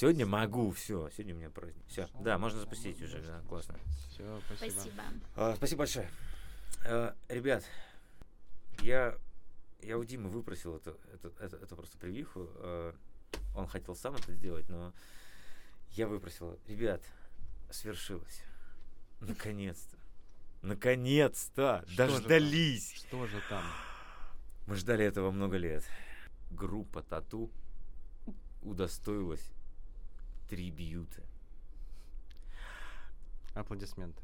Сегодня могу, все. Сегодня у меня праздник. Все, да, можно запустить уже, да, классно. Все, спасибо. Спасибо. А, спасибо большое. А, ребят, я, я у Димы выпросил это, это, это, это просто прививку. А, он хотел сам это сделать, но я выпросил. Ребят, свершилось. Наконец-то. Наконец-то! Что же? Дождались! Что же там? Мы ждали этого много лет. Группа Тату удостоилась трибьюта. Аплодисменты.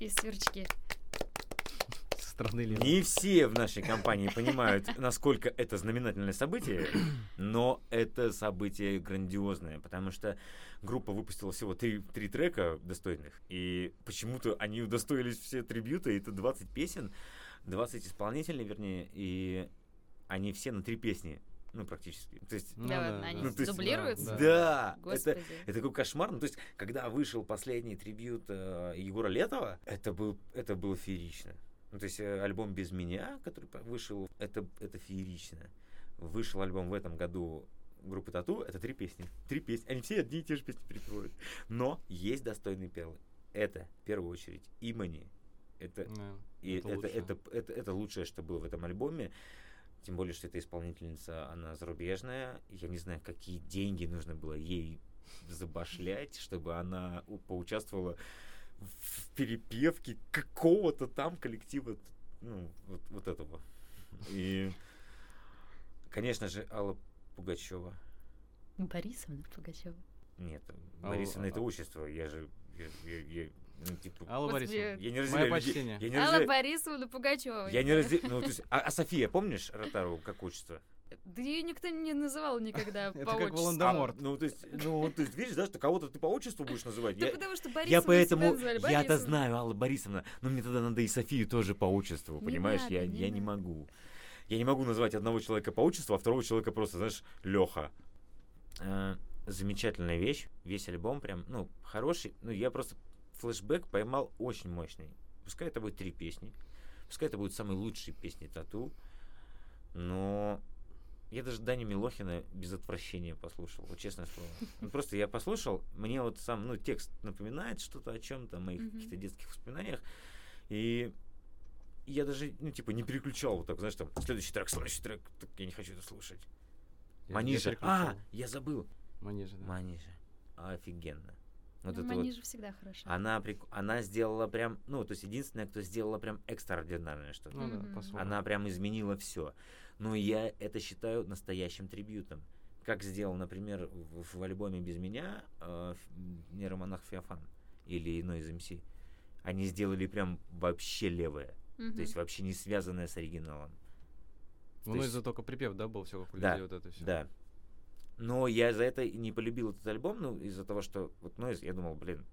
И сверчки. Со стороны Лены. Не все в нашей компании понимают, насколько это знаменательное событие, но это событие грандиозное, потому что группа выпустила всего три, три трека достойных, и почему-то они удостоились все трибьюты, это 20 песен, 20 исполнителей, вернее, и они все на три песни, ну, практически. То есть, Ну да, да, ладно, они Ну, то есть, дублируются? да. да, это, это такой кошмар. Ну, то есть, когда вышел последний трибют э, Егора Летова, это, был, это было феерично. Ну, то есть, э, альбом «Без меня», который вышел, это, это феерично. Вышел альбом в этом году группы Тату, это три песни. Три песни. Они все одни и те же песни перепевают. Но есть достойные перлы. Это, в первую очередь, Имани. Это, Да, и это это, лучше. это, это, это лучшее, что было в этом альбоме. Тем более, что эта исполнительница, она зарубежная. Я не знаю, какие деньги нужно было ей забашлять, чтобы она поучаствовала в перепевке какого-то там коллектива, ну, вот, вот этого. И, конечно же, Алла Пугачева. Борисовна Пугачева. Нет, Борисовна это а- отчество. Я же, я, я- я, ну, типа, Алла Борисовна. я не Мое разделяю людей. почтение. Я не Алла разделяю- Борисовна Пугачева. Я не разделяю. Ну, то есть, а, а София, помнишь Ротару как отчество? Да ее никто не называл никогда Это по как отчеству. Волан-де-Морт. А, ну, то есть, ну, то есть, видишь, да, что кого-то ты по отчеству будешь называть. Да Я, потому что я Борисовна поэтому, себя называли я-то знаю, Алла Борисовна, но мне тогда надо и Софию тоже по отчеству, понимаешь? я, не я не могу. Я не могу назвать одного человека по отчеству, а второго человека просто, знаешь, Леха. замечательная вещь, весь альбом прям, ну, хороший. Ну, я просто флешбэк поймал очень мощный. Пускай это будет три песни, пускай это будут самые лучшие песни Тату, но я даже Дани Милохина без отвращения послушал, вот честное слово. Ну, просто я послушал, мне вот сам, ну, текст напоминает что-то о чем-то, о моих каких-то детских воспоминаниях, и я даже, ну, типа, не переключал вот так, знаешь, там, следующий трек, следующий трек, так я не хочу это слушать. Я- Манижа. А, я забыл. Манижа, да. Манижа. Офигенно. Вот Ну, это вот. Манижа всегда хороша. Она, прик- она сделала прям, ну, то есть единственная, кто сделала прям экстраординарное что-то. Ну да, по-своему. Она прям изменила все. Но я это считаю настоящим трибютом. Как сделал, например, в, в альбоме «Без меня» э, нейромонах Феофан или иной из МС. Они сделали прям вообще левое. Мгм. То есть вообще не связанное с оригиналом. Ну, то из-за есть- только припев, да, был все как у Да, людей, вот это все. Да. Но я за это и не полюбил этот альбом, ну, из-за того, что, вот, ну, я думал, блин,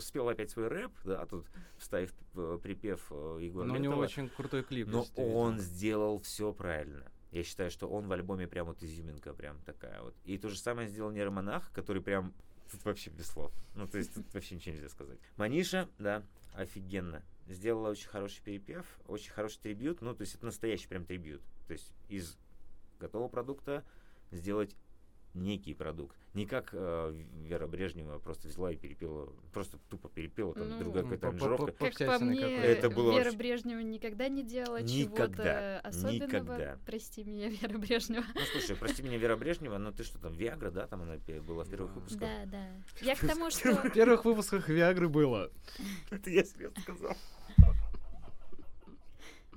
спел опять свой рэп, да, а тут вставив э, припев э, Егора Но у него Летова. очень крутой клип. Но он сделал все правильно. Я считаю, что он в альбоме прям вот изюминка прям такая вот. И то же самое сделал нейромонах, который прям тут вообще без слов. Ну, то есть тут вообще ничего нельзя сказать. Маниша, да, офигенно. Сделала очень хороший перепев, очень хороший трибют. Ну, то есть это настоящий прям трибют. То есть из готового продукта сделать некий продукт. Не как э, Вера Брежнева просто взяла и перепела, просто тупо перепела, там Ну, другая Ну, какая-то аранжировка. Как по мне. Это было Вера вообще- Брежнева никогда не делала Никогда, чего-то особенного. никогда. Прости меня, Вера Брежнева. Ну, слушай, прости меня, Вера Брежнева, но ты что там, Виагра, да, там она была в первых выпусках? Да, да. Я к тому, что... В первых выпусках Виагры было. Это я серьезно сказал.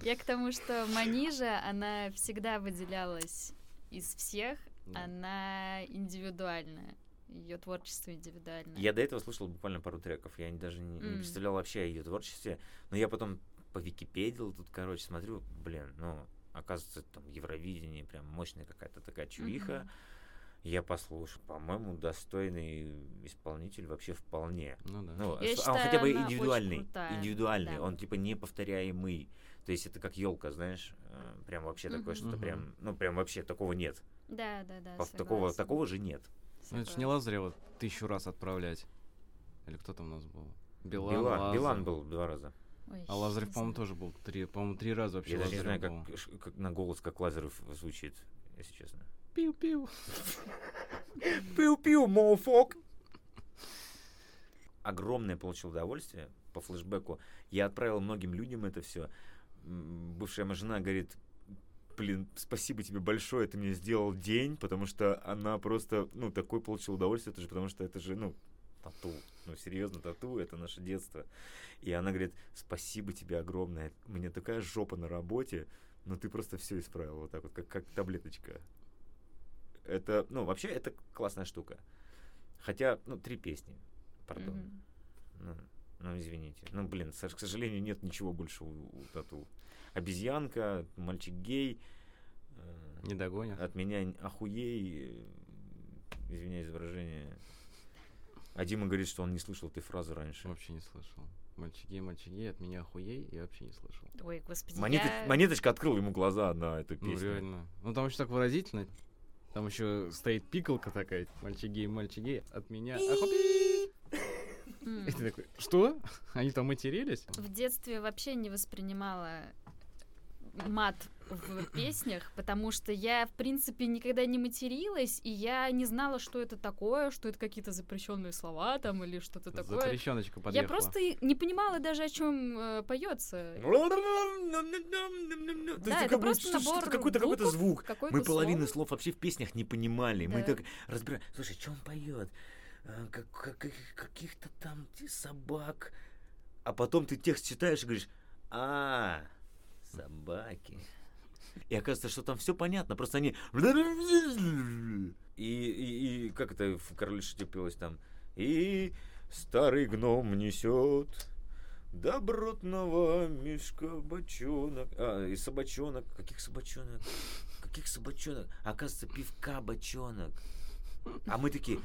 Я к тому, что Манижа, она всегда выделялась из всех, Да. она индивидуальная. Ее творчество индивидуальное. Я до этого слушал буквально пару треков, я не- даже не, не М. представлял вообще о ее творчестве, но я потом по Википедии тут, короче, смотрю, блин, ну, оказывается, там Евровидение, прям мощная какая-то такая чуиха. Мгм. Я послушал, по-моему, достойный исполнитель вообще вполне. Ну да. Ну, Я а он считаю, хотя бы индивидуальный, крутая, индивидуальный, да. он типа неповторяемый. То есть это как елка, знаешь, прям вообще такое, Мгм. что-то прям, ну прям вообще такого нет. Да, да, да. Пов- такого, согласна. такого же нет. Ну, это ж не Согласна. Лазарева тысячу раз отправлять. Или кто там у нас был? Билан, Билан, Лазарев. Билан был два раза. Ой, А Лазарев, по-моему, знаю. тоже был три, по-моему, три раза вообще Я даже не знаю, как, как на голос, как Лазарев звучит, если честно. Пиу-пиу. Пиу-пиу, моуфок. Огромное получил удовольствие по флешбеку. Я отправил многим людям это все. Бывшая моя жена говорит, блин, спасибо тебе большое, ты мне сделал день, потому что она просто, ну, такой получила удовольствие, это же потому что это же, ну, тату. Ну, серьезно, тату — это наше детство. И она говорит, спасибо тебе огромное, мне такая жопа на работе, но ты просто все исправил вот так вот, как, как таблеточка. Это, ну, вообще, это классная штука. Хотя, ну, три песни, пардон. Мгм. Ну, ну, извините. Ну, блин, к сожалению, нет ничего больше у, у тату. Обезьянка, мальчик гей. э, Не догонят. От меня охуей. э, Извиняюсь за выражение. А Дима говорит, что он не слышал этой фразы раньше. Вообще не слышал. Мальчики, мальчики, от меня охуей, я вообще не слышал. Ой, господи, Монета- я- Монеточка открыл ему глаза на эту Ну, песню. реально. Ну, там еще так выразительно. Там еще стоит пикалка такая. Мальчик гей, мальчик гей, от меня охуей. М. И ты такой, что? Они там матерились? В детстве вообще не воспринимала мат в песнях, потому что я, в принципе, никогда не материлась, и я не знала, что это такое, что это какие-то запрещенные слова там или что-то такое. Запрещеночка Я подъехала. просто и не понимала даже, о чем поется. То есть Да, это просто набор какой-то какой-то звук. какое-то Мы половину слов вообще в песнях не понимали. Мы так разбираем. Слушай, что он поет? А, как- как- каких-то там собак. А потом ты текст читаешь и говоришь, а, собаки. И оказывается, что там все понятно, просто они... И, и, и как это в Короле Шуте пелось там? И старый гном несет добротного мешка бочонок. А, и собачонок. Каких собачонок? Каких собачонок? Оказывается, пивка бочонок. А мы такие,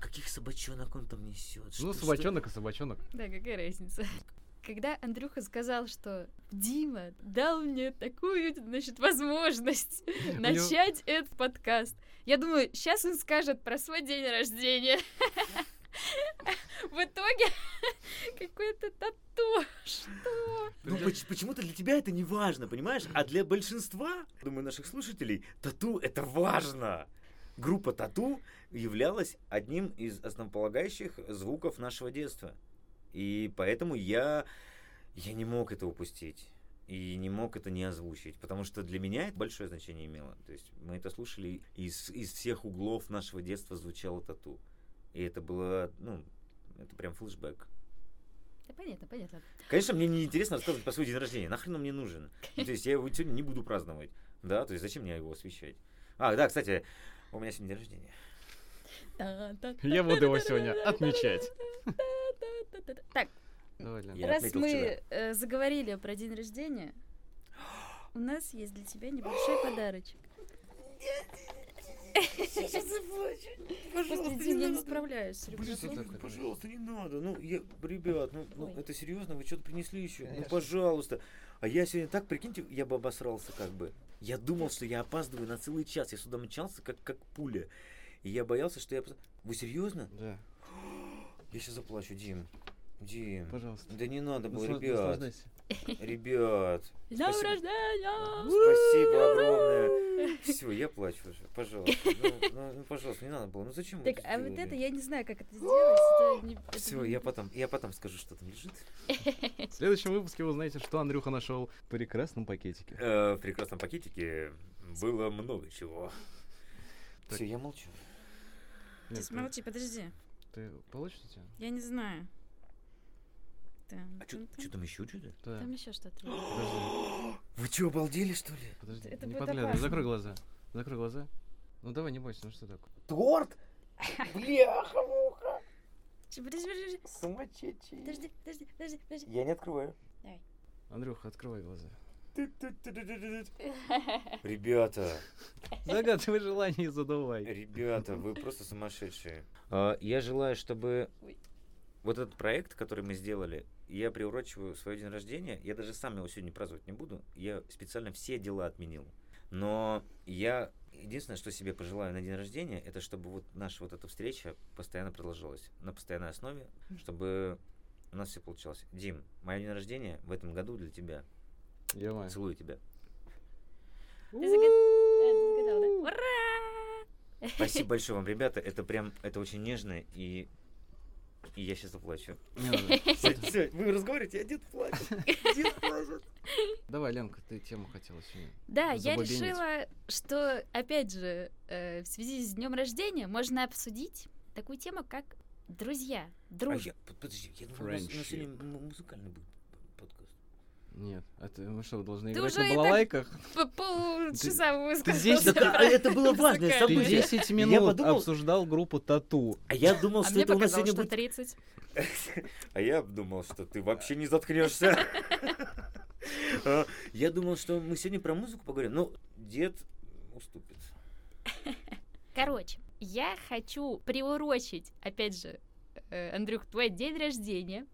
каких собачонок он там несет? Ну, собачонок и собачонок. Да, какая разница? Когда Андрюха сказал, что Дима дал мне такую, значит, возможность начать этот подкаст, я думаю, сейчас он скажет про свой день рождения. В итоге какое-то тату. Что? Ну, поч- почему-то для тебя это не важно, понимаешь? А для большинства, думаю, наших слушателей, тату это важно. Группа тату являлась одним из основополагающих звуков нашего детства. И поэтому я, я не мог это упустить. И не мог это не озвучить. Потому что для меня это большое значение имело. То есть мы это слушали, из, из всех углов нашего детства звучало тату. И это было, ну, это прям флешбэк. Да, понятно, понятно. Конечно, мне не интересно рассказывать про свой день рождения. Нахрен он мне нужен? Ну, то есть я его сегодня не буду праздновать. Да, то есть зачем мне его освещать? А, да, кстати, у меня сегодня день рождения. Я буду его сегодня отмечать. Так, раз мы э, заговорили про день рождения, у нас есть для тебя небольшой подарочек. Господи, Дим, я не справляюсь Блин, пожалуйста, не надо. Ну, я, ребят, ну, ну, это серьезно, вы что-то принесли еще? Ну, Конечно. пожалуйста. А я сегодня так, прикиньте, я бы обосрался как бы. Я думал, что я опаздываю на целый час. Я сюда мчался, как, как пуля. И я боялся, что я... Вы серьезно? Да, Я сейчас заплачу, Дим. Дим. пожалуйста. Да не надо было, Насла- ребят. Ребят. С днем Спасибо. рождения! Спасибо огромное. Все, я плачу уже. Пожалуйста. Ну, ну, ну, пожалуйста, не надо было. Ну зачем вы Так, а вот это я не знаю, как это сделать. Все, я потом, я потом скажу, что там лежит. В следующем выпуске вы узнаете, что Андрюха нашел в прекрасном пакетике. Э, в прекрасном пакетике было много чего. Все, я молчу. Ты Нет, ты- молчи, подожди. Ты получишь тебя? Я не знаю. Там, А там, там. что там еще что-то? Да. Там еще что-то. Вы что, обалдели, что ли? подожди. Это не подглядывай, закрой глаза. Закрой глаза. Ну давай, не бойся, ну что такое? Торт? Бляха-муха. Чё, Подожди, подожди, Сумасшедший. подожди, подожди, подожди, подожди. Я не открываю. Андрюха, открывай глаза. Ребята, Загадывай желание и задавай. ребята, вы просто сумасшедшие. Я желаю, чтобы вот этот проект, который мы сделали, я приурочиваю свой день рождения. Я даже сам его сегодня праздновать не буду. Я специально все дела отменил. Но я единственное, что себе пожелаю на день рождения, это чтобы вот наша вот эта встреча постоянно продолжалась на постоянной основе, чтобы у нас все получалось. Дим, мое день рождения в этом году для тебя. Я Целую тебя. Ты э, загадал, да? Ура! Спасибо большое вам, ребята. Это прям, это очень нежно и и я сейчас заплачу. Надо. Всё, вы разговариваете, а дед плачет. Дед плачет. Давай, Ленка, ты тему хотела сегодня. Да, я решила, что, опять же, э, в связи с днем рождения можно обсудить такую тему, как друзья, А дружба. я, под- подожди, я думал, у нас, сегодня музыкальный будет. Нет, это мы что, должны Ты играть уже на балалайках? По полчаса высказался. это было важное Музыкальный. Ты событие. 10 Я минут подумал- обсуждал группу Тату. А я думал, А что это у нас сегодня будет... 30. А я думал, что ты вообще не заткнешься. А, Я думал, что мы сегодня про музыку поговорим. Ну, дед уступит. Короче, я хочу приурочить, опять же, э, Андрюх, твой день рождения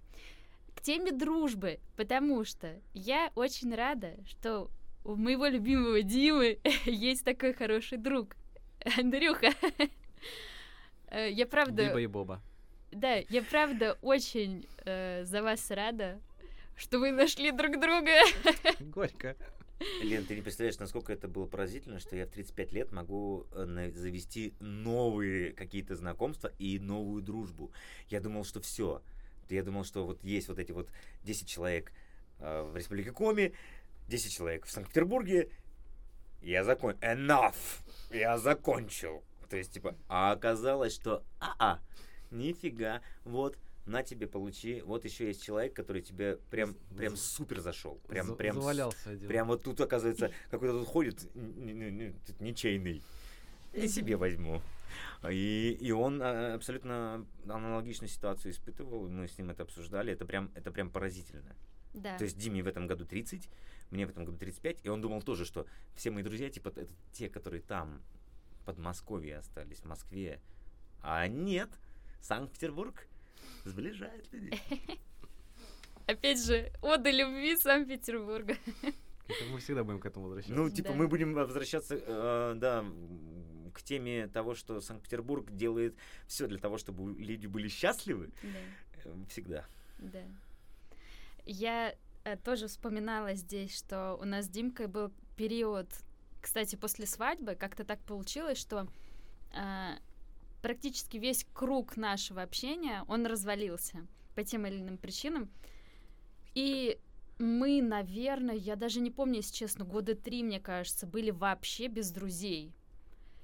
теме дружбы, потому что я очень рада, что у моего любимого Димы есть такой хороший друг. Андрюха. Э, Я правда... Биба и Боба. Да, я правда очень э, за вас рада, что вы нашли друг друга. Горько. Лен, ты не представляешь, насколько это было поразительно, что я в 35 лет могу э, завести новые какие-то знакомства и новую дружбу. Я думал, что все. Я думал, что вот есть вот эти вот 10 человек э, в Республике Коми, 10 человек в Санкт-Петербурге. Я закончил. Enough! Я закончил. То есть, типа, а оказалось, что а-а, нифига, вот, на тебе получи. Вот еще есть человек, который тебе прям, прям супер зашел. Прям, За- прям Завалялся один. Прям вот тут, оказывается, какой-то тут ходит ничейный. И себе возьму. И, и он а, абсолютно аналогичную ситуацию испытывал. Мы с ним это обсуждали. Это прям, это прям поразительно. Да. То есть Диме в этом году 30, мне в этом году 35. И он думал тоже, что все мои друзья, типа, это те, которые там, в Подмосковье остались, в Москве. А нет, Санкт-Петербург сближает людей. Опять же, ода любви Санкт-Петербурга. Это Мы всегда будем к этому возвращаться. Ну, типа, Да. мы будем возвращаться, э, да, к теме того, что Санкт-Петербург делает все для того, чтобы люди были счастливы. Да. э, Всегда. Да. Я э, тоже вспоминала здесь, что у нас с Димкой был период, кстати, после свадьбы, как-то так получилось, что э, практически весь круг нашего общения, он развалился по тем или иным причинам. И мы, наверное, я даже не помню, если честно, года три, мне кажется, были вообще без друзей.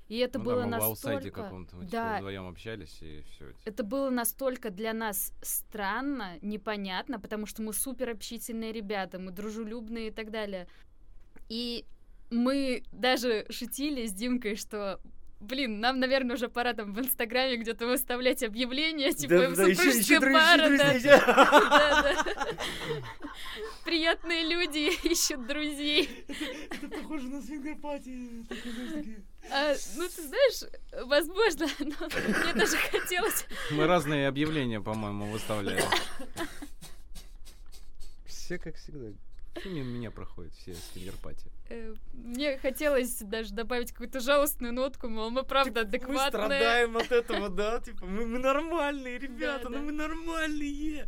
И это Ну было да, мы в настолько... аутсайде каком-то. Мы да, типа вдвоем общались, и все. это было настолько для нас странно, непонятно, потому что мы супер общительные ребята, мы дружелюбные и так далее. И мы даже шутили с Димкой, что блин, нам, наверное, уже пора там в Инстаграме где-то выставлять объявления, типа супружеская пара, да. Да, да. Приятные люди ищут друзей. Это похоже на свингопатии. А, ну, ты знаешь, возможно, но мне даже хотелось Мы разные объявления, по-моему, выставляли. Все как всегда. Все мимо меня проходят, все свингерпати. Э, Мне хотелось даже добавить какую-то жалостную нотку, мол, мы правда Мы адекватные. страдаем от этого, да? Типа, мы, мы нормальные, ребята, Да, ну да. мы нормальные.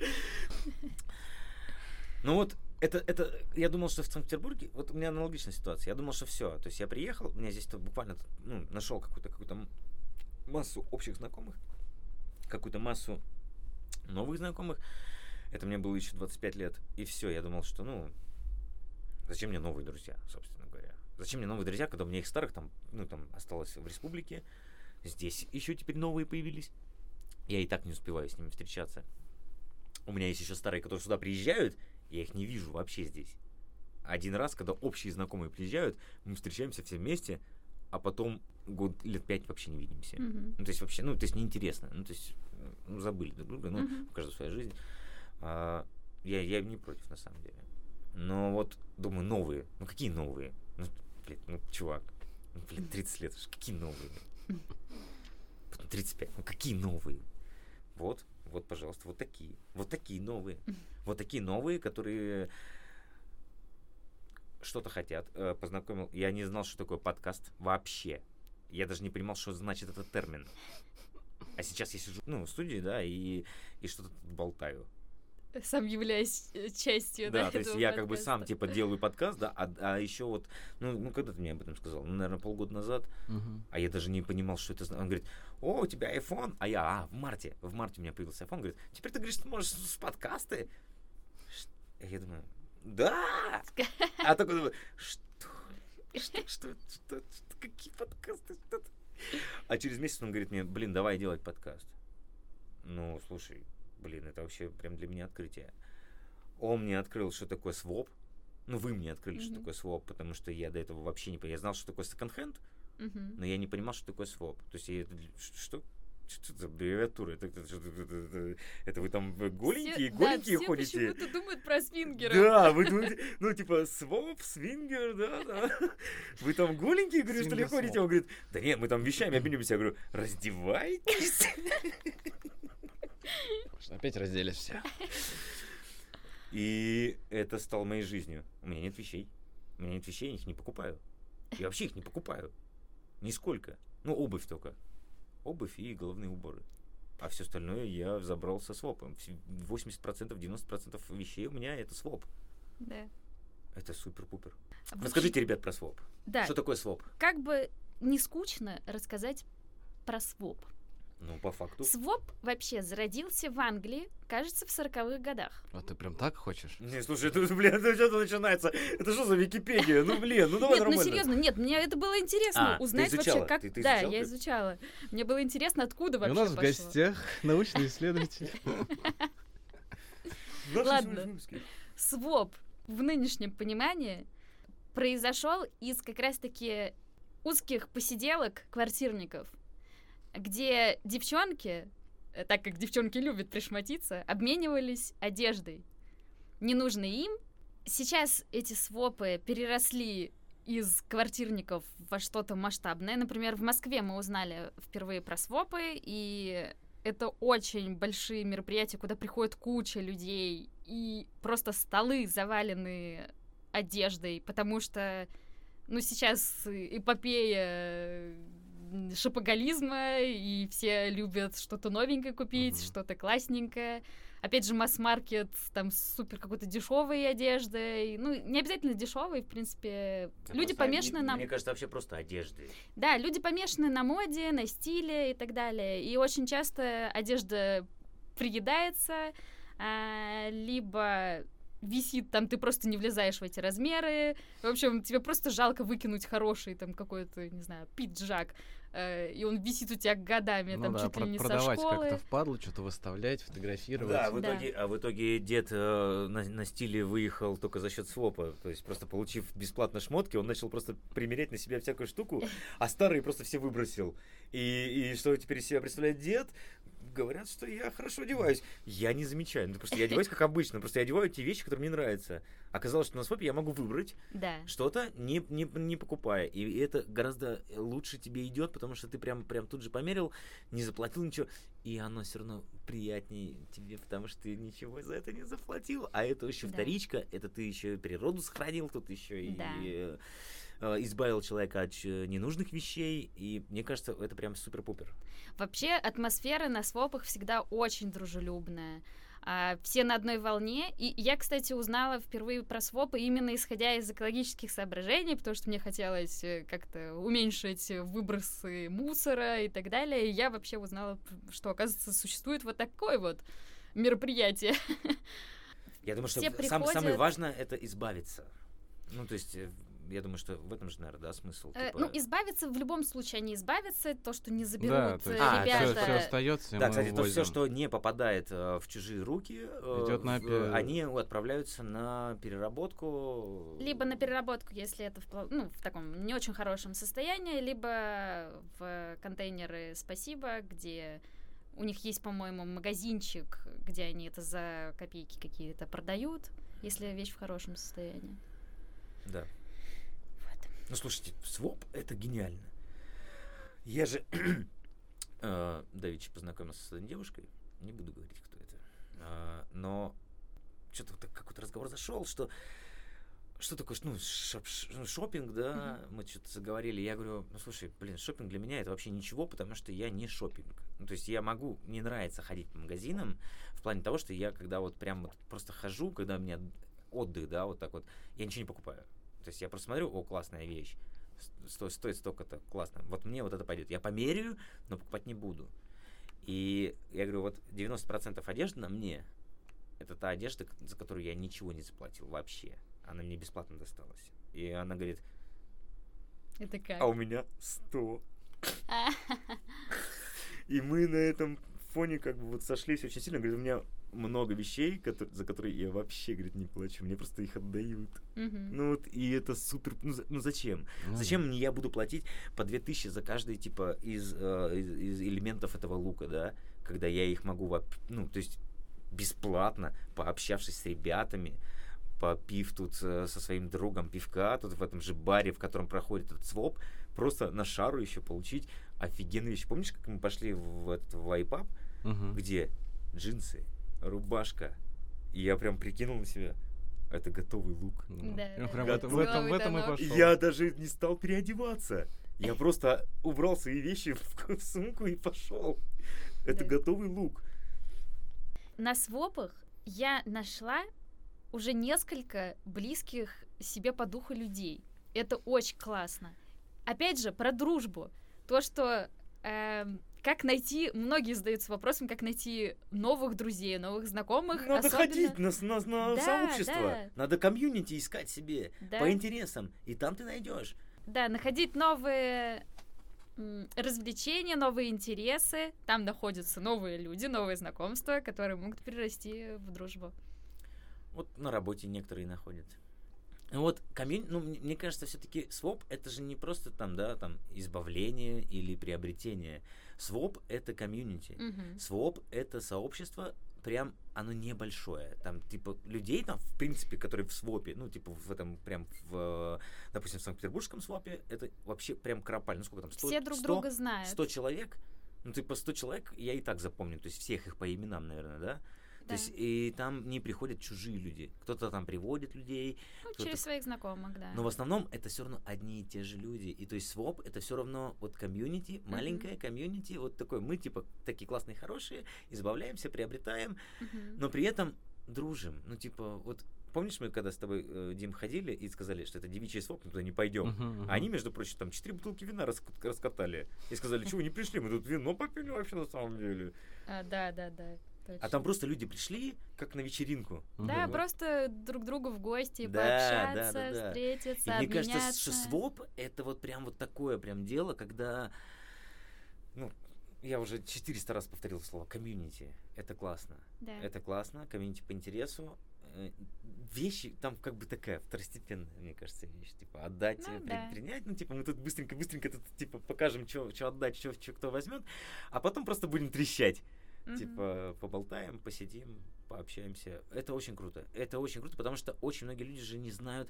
Ну вот, это, это, я думал, что в Санкт-Петербурге, вот у меня аналогичная ситуация. Я думал, что все. То есть я приехал, у меня здесь буквально ну, нашел какую-то м- массу общих знакомых, какую-то массу новых знакомых. Это мне было еще 25 лет. И все, я думал, что, ну, зачем мне новые друзья, собственно говоря. Зачем мне новые друзья, когда у меня их старых там, ну, там осталось в республике. Здесь еще теперь новые появились. Я и так не успеваю с ними встречаться. У меня есть еще старые, которые сюда приезжают, я их не вижу вообще здесь. Один раз, когда общие знакомые приезжают, мы встречаемся все вместе, а потом год, лет пять вообще не видимся. Мгм. Ну, то есть вообще, ну, то есть неинтересно. Ну, то есть, ну, забыли друг друга, ну, у каждого своя жизнь. А, я, я не против, на самом деле. Но вот, думаю, новые. Ну, какие новые? Ну, блядь, ну, чувак, ну, блин, 30 лет, какие новые? Потом 35, ну, какие новые? Вот, вот, пожалуйста, вот такие. Вот такие новые. Вот такие новые, которые что-то хотят. Э, Познакомил. Я не знал, что такое подкаст вообще. Я даже не понимал, что значит этот термин. А сейчас я сижу, ну, в студии, да, и, и что-то тут болтаю. сам являясь э, частью, да, Да, то есть я как бы сам подкаста. типа делаю подкаст, да, а, а еще вот, ну, ну когда ты мне об этом сказал? Ну, наверное, полгода назад, Мгм. а я даже не понимал, что это. Он говорит, о, у тебя iPhone, а я, а, в марте, в марте у меня появился iPhone, говорит, теперь ты говоришь, ты можешь с подкасты? Я думаю, да! А такой думаю, что? Что, что, что, что, какие подкасты? Что ты?» А через месяц он говорит мне, блин, давай делать подкаст. Ну, слушай, блин, это вообще прям для меня открытие. Он мне открыл, что такое своп. Ну, вы мне открыли, что такое своп, потому что я до этого вообще не понимал. Я знал, что такое секонд-хенд, но я не понимал, что такое своп. То есть я что? Что за аббревиатура? Это, это, это- это- это- это вы там э, голенькие, Все- да, голенькие все ходите? почему-то думают про свингеров. Да, вы думаете, ну, типа, своп, свингер, да, да. Вы там голенькие, говорю, что ли, ходите? Он говорит, да нет, мы там вещами обмениваемся. Я говорю, раздевайтесь. Опять разделись все. И это стало моей жизнью. У меня нет вещей. У меня нет вещей, я их не покупаю. Я вообще их не покупаю. Нисколько. Ну, обувь только. Обувь и головные уборы. А все остальное я забрал со свопом. Вс- 80%, 90% вещей у меня это своп. Да. Это супер-пупер. А Расскажите, ребят, про своп. Да, Что такое своп? как бы не скучно рассказать про своп. Ну, по факту. Своп вообще зародился в Англии, кажется, в 40-х годах. Вот ты прям так хочешь? Не, слушай, это, блин, это что-то начинается. Это что за Википедия? Ну, блин, ну давай нет, нормально. ну серьезно, нет, мне это было интересно А, узнать вообще, как. Ты- ты да, я изучала. Мне было интересно, откуда вообще у нас в пошло. гостях научный исследователь. Ладно. Своп в нынешнем понимании произошел из как раз-таки узких посиделок квартирников, где девчонки, э, так как девчонки любят пришматиться, обменивались одеждой, ненужной им. Сейчас эти свопы переросли из квартирников во что-то масштабное. Например, в Москве мы узнали впервые про свопы, и это очень большие мероприятия, куда приходит куча людей, и просто столы завалены одеждой, потому что, ну, сейчас эпопея м, шопоголизма, и все любят что-то новенькое купить, Мгм. что-то классненькое. Опять же, масс-маркет, там, супер какой-то дешевой одеждой. Ну, не обязательно дешевой, в принципе. Да люди помешаны они- на... Мне кажется, вообще просто одежды. Да, люди помешаны на моде, на стиле и так далее. И очень часто одежда приедается, а, либо висит там, ты просто не влезаешь в эти размеры. В общем, тебе просто жалко выкинуть хороший там какой-то, не знаю, пиджак, э, и он висит у тебя годами, Ну там да, чуть ли не со продавать школы. как-то впадло, что-то выставлять, фотографировать. Да, в Да. итоге, а в итоге дед э, на, на стиле выехал только за счет свопа. То есть просто получив бесплатно шмотки, он начал просто примерять на себя всякую штуку, а старые просто все выбросил. И, и что теперь из себя представляет дед? Говорят, что я хорошо одеваюсь. Я не замечаю. Ну, просто я одеваюсь как обычно. Просто я одеваю те вещи, которые мне нравятся. Оказалось, что на свопе я могу выбрать Да. что-то, не, не, не покупая. И это гораздо лучше тебе идет, потому что ты прям, прям тут же померил, не заплатил ничего, и оно все равно приятнее тебе, потому что ты ничего за это не заплатил. А это еще Да. вторичка, это ты еще природу сохранил, тут еще и Да. э, э, избавил человека от ч- ненужных вещей. И мне кажется, это прям супер-пупер. Вообще атмосфера на свопах всегда очень дружелюбная. А, все на одной волне. И я, кстати, узнала впервые про свопы именно исходя из экологических соображений, потому что мне хотелось э, как-то уменьшить выбросы мусора и так далее. И я вообще узнала, что, оказывается, существует вот такое вот мероприятие. Я думаю, что Все сам- самое приходят- важное это избавиться. Ну, то есть, э, я думаю, что в этом же, наверное, да, смысл. Э, типа- Ну, избавиться в любом случае они избавятся, то, что не Да, заберут то есть э, А, все, ребята. остается, Да, мы кстати, то все, увозим. что не попадает э, в чужие руки, э, Идёт на в- они отправляются на переработку. Либо на переработку, если это в, ну, в таком не очень хорошем состоянии, либо в контейнеры «Спасибо», где у них есть, по-моему, магазинчик, где они это за копейки какие-то продают, если вещь в хорошем состоянии. Да. Ну, слушайте, своп — это гениально. Я же э, давеча познакомился с одной девушкой, не буду говорить, кто это, А, но что-то вот так какой-то разговор зашел, что что такое, ну, шоп- ну, шопинг, да, мы что-то заговорили. Я говорю, ну, слушай, блин, шопинг для меня это вообще ничего, потому что я не шопинг. Ну, то есть я могу, мне нравится ходить по магазинам в плане того, что я когда вот прям вот просто хожу, когда у меня отдых, да, вот так вот, я ничего не покупаю. То есть я просто смотрю, о, классная вещь, сто- стоит столько-то, классно. Вот мне вот это пойдет. Я померяю, но покупать не буду. И я говорю, вот 90% одежды на мне, это та одежда, за которую я ничего не заплатил вообще. Она мне бесплатно досталась. И она говорит, Это как? а у меня 100. И мы на этом фоне как бы вот сошлись очень сильно. Говорит, у меня много вещей, кото- за которые я вообще, говорит, не плачу. Мне просто их отдают. Мгм. Ну вот, и это супер... Ну, за- ну зачем? Ну, Зачем мне я буду платить по 2000 за каждый, типа, из, э, из, из элементов этого лука, да? Когда я их могу, воп- ну, то есть, бесплатно, пообщавшись с ребятами, попив тут э, со своим другом пивка, тут в этом же баре, в котором проходит этот своп, просто на шару еще получить офигенные вещи. Помнишь, как мы пошли в этот в iPub, Мгм. где джинсы, рубашка, и я прям прикинул на себя, это готовый лук. Ну, Да, прям да. в этом- в этом, и пошел. Я даже не стал переодеваться. Я просто убрал свои вещи в в сумку и пошел. Это Да. готовый лук. На свопах я нашла уже несколько близких себе по духу людей. Это очень классно. Опять же, про дружбу. То, что эм, как найти, многие задаются вопросом, как найти новых друзей, новых знакомых. Надо особенно- ходить на, на- на Да, сообщество. да. Надо комьюнити искать себе Да. по интересам. И там ты найдешь. Да, находить новые развлечения, новые интересы. Там находятся новые люди, новые знакомства, которые могут перерасти в дружбу. Вот на работе некоторые находят. Вот комьюнити, ну, мне мне кажется, все-таки своп это же не просто там, да, там, избавление или приобретение. Своп это комьюнити. Своп это сообщество, прям оно небольшое. Там, типа, людей там, в принципе, которые в свопе, ну, типа, в этом прям в, допустим, в Санкт-Петербургском свопе, это вообще прям кропаль. Ну, сколько там? 100, Все друг 100? друга знают. 100 человек? Ну, типа, 100 человек я и так запомню. То есть всех их по именам, наверное, да? То Да. есть и там не приходят чужие люди. Кто-то там приводит людей, Ну, через своих знакомых, да. но в основном это все равно одни и те же люди. И то есть своп это все равно вот комьюнити, маленькое комьюнити, вот такой мы типа такие классные, хорошие, избавляемся, приобретаем, Мгм. но при этом дружим. Ну типа вот помнишь мы когда с тобой э, Дим ходили и сказали, что это девичий своп, мы туда не пойдем. Мгм, мгм. А они, между прочим, там четыре бутылки вина рас- раскатали. И сказали, чего вы не пришли, мы тут вино попили вообще на самом деле. А, да, да, да. А точно. там просто люди пришли, как на вечеринку. Да, Мгм. просто друг другу в гости Да, пообщаться, да, да, да. встретиться, И мне кажется, обменяться. что своп это вот прям вот такое прям дело, когда, ну, я уже 400 раз повторил слово комьюнити. Это классно. Да. Это классно, комьюнити по интересу. Э, Вещи там как бы такая второстепенная, мне кажется, вещь. Типа отдать, Ну э, при- да. принять. Ну, типа, мы тут быстренько-быстренько тут, типа, покажем, что отдать, что кто возьмет, а потом просто будем трещать. Мгм. Типа, поболтаем, посидим, пообщаемся. Это очень круто. Это очень круто, потому что очень многие люди же не знают.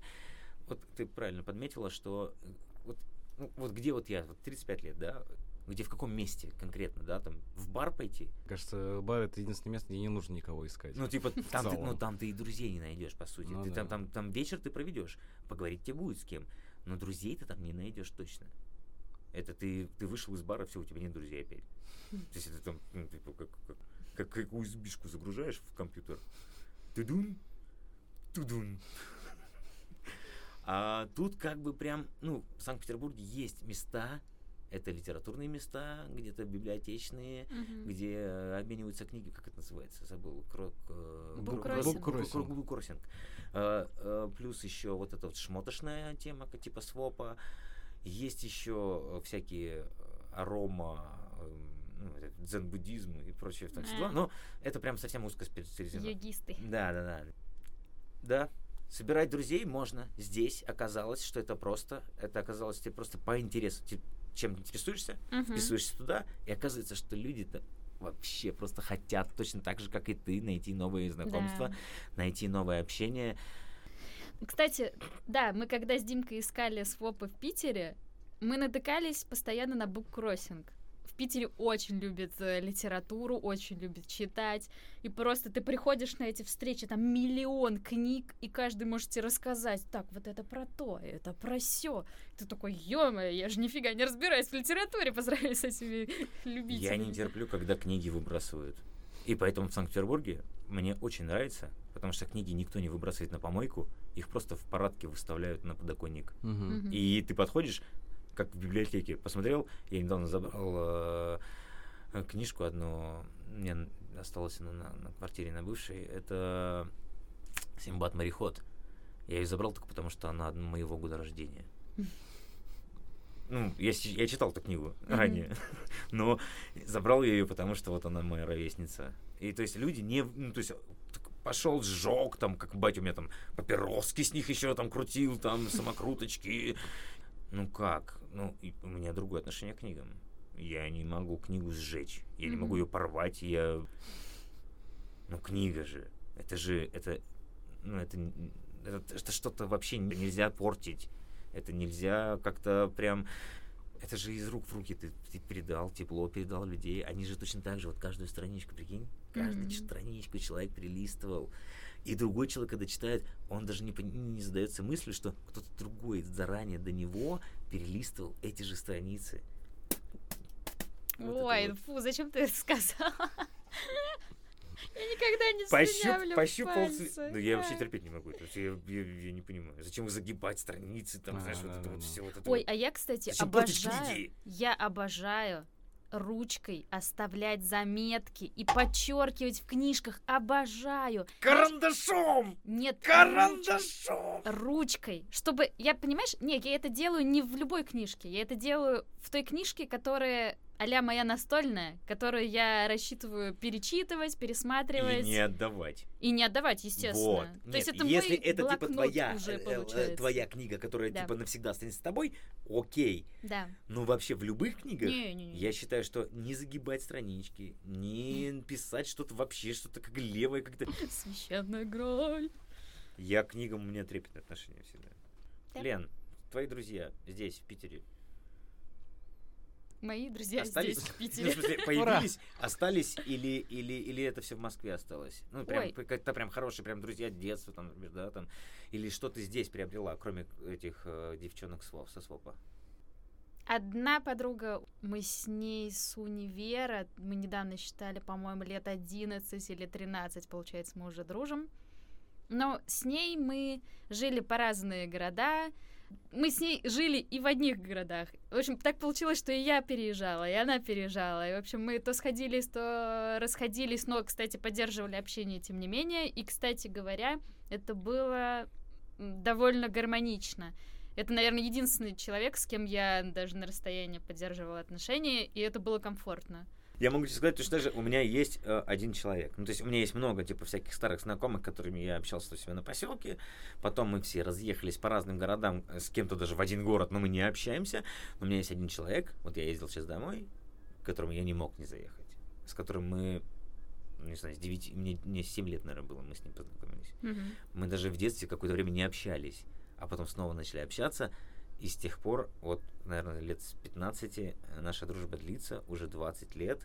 Вот ты правильно подметила, что э, вот, ну, вот где вот я, вот 35 лет, да, где в каком месте конкретно, да, там в бар пойти. Кажется, бар это единственное место, где не нужно никого искать. Ну, типа, там ты, ну, там ты и друзей не найдешь, по сути. Ну ты да. там, там, там вечер ты проведешь, поговорить тебе будет с кем. Но друзей ты там не найдешь точно. Это ты, ты вышел из бара, все, у тебя нет друзей опять. То есть это там, ну, типа, как, как, как, как USB-шку загружаешь в компьютер. Тудун, тудун. А тут как бы прям, ну, в Санкт-Петербурге есть места, это литературные места, где-то библиотечные, Мгм. где обмениваются книги, как это называется, забыл, крок... э, буккроссинг. Э, э, Плюс еще вот эта вот шмотошная тема, типа свопа. Есть еще всякие э, арома, э, ну, дзен-буддизм и прочее. что, А. Но это прям совсем узко специализировано. Йогисты. Да, да, да. Да. Собирать друзей можно. Здесь оказалось, что это просто. Это оказалось тебе просто по интересу. Ты чем интересуешься, Мгм. вписываешься туда, и оказывается, что люди-то вообще просто хотят точно так же, как и ты, найти новые знакомства, Да. найти новое общение. Кстати, да, мы когда с Димкой искали свопы в Питере, мы натыкались постоянно на буккроссинг. В Питере очень любят э, литературу, очень любят читать. И просто ты приходишь на эти встречи, там миллион книг, и каждый может тебе рассказать, так, вот это про то, это про все. Ты такой, ё я же нифига не разбираюсь в литературе по сравнению с этими любителями. Я не терплю, когда книги выбрасывают. И поэтому в Санкт-Петербурге мне очень нравится, потому что книги никто не выбрасывает на помойку, их просто в парадке выставляют на подоконник. Мгм. И ты подходишь, как в библиотеке, посмотрел, я недавно забрал э, книжку одну, мне осталась она на, на квартире на бывшей, это Симбад мореход. Я ее забрал только потому, что она моего года рождения. Ну, я, я читал эту книгу Мгм. ранее, но забрал я ее, потому что вот она моя ровесница. И то есть люди не, ну, то есть пошел, сжег, там, как батя у меня там папироски с них еще там крутил, там, самокруточки. Ну как? Ну, и у меня другое отношение к книгам. Я не могу книгу сжечь, я не могу ее порвать, я... Ну, книга же, это же, это, ну, это, это, это что-то вообще нельзя портить. Это нельзя как-то прям... Это же из рук в руки ты, ты передал, тепло передал людей. Они же точно так же, вот каждую страничку, прикинь, каждую Мгм. страничку человек перелистывал. И другой человек, когда читает, он даже не, не задается мыслью, что кто-то другой заранее до него перелистывал эти же страницы. Вот Ой, вот. фу, зачем ты это сказал? Я никогда не Пощуп, пощупал. пальцы. Ну, я вообще терпеть не могу. это. Я, я, я не понимаю. Зачем загибать страницы, там, А, знаешь, вот да, это да, вот да. все вот это Ой, вот. а я, кстати, Зачем обожаю, я обожаю ручкой оставлять заметки и подчеркивать в книжках. Обожаю. Карандашом! Нет, Карандашом! ручкой, чтобы, я, понимаешь, нет, я это делаю не в любой книжке, я это делаю в той книжке, которая а моя настольная, которую я рассчитываю перечитывать, пересматривать И не отдавать. и не отдавать, естественно. Вот. То Нет, есть это если это типа твоя, уже э, э, получается. твоя книга, которая Да. типа навсегда останется с тобой, окей. Да. Но вообще в любых книгах Не-не-не. я считаю, что не загибать странички, не писать что-то вообще, что-то как левое, как-то. Священная гроль. Я к книгам у меня трепетное отношение всегда. Да. Лен, твои друзья здесь, в Питере, Мои друзья остались? здесь, в Ну, в Питере. смысле, появились, остались или, или, или это все в Москве осталось? Ну, прям, как-то прям хорошие, прям друзья детства, там, например, да, там. Или что ты здесь приобрела, кроме этих э, девчонок с со СВОПа? Одна подруга, мы с ней с универа, мы недавно считали, по-моему, лет 11 или 13, получается, мы уже дружим. Но с ней мы жили по разные города, мы с ней жили и в одних городах. В общем, так получилось, что и я переезжала, и она переезжала. И, в общем, мы то сходились, то расходились, но, кстати, поддерживали общение, тем не менее. И, кстати говоря, это было довольно гармонично. Это, наверное, единственный человек, с кем я даже на расстоянии поддерживала отношения, и это было комфортно. Я могу тебе сказать, точно так же у меня есть э, один человек. Ну, то есть у меня есть много, типа, всяких старых знакомых, с которыми я общался у себя на поселке. Потом мы все разъехались по разным городам, э, с кем-то даже в один город, но мы не общаемся. Но у меня есть один человек, вот я ездил сейчас домой, к которому я не мог не заехать. С которым мы, ну, не знаю, с 9, мне, мне 7 лет, наверное, было, мы с ним познакомились. Мы даже в детстве какое-то время не общались, а потом снова начали общаться. И с тех пор, вот, наверное, лет с 15 э, наша дружба длится, уже 20 лет.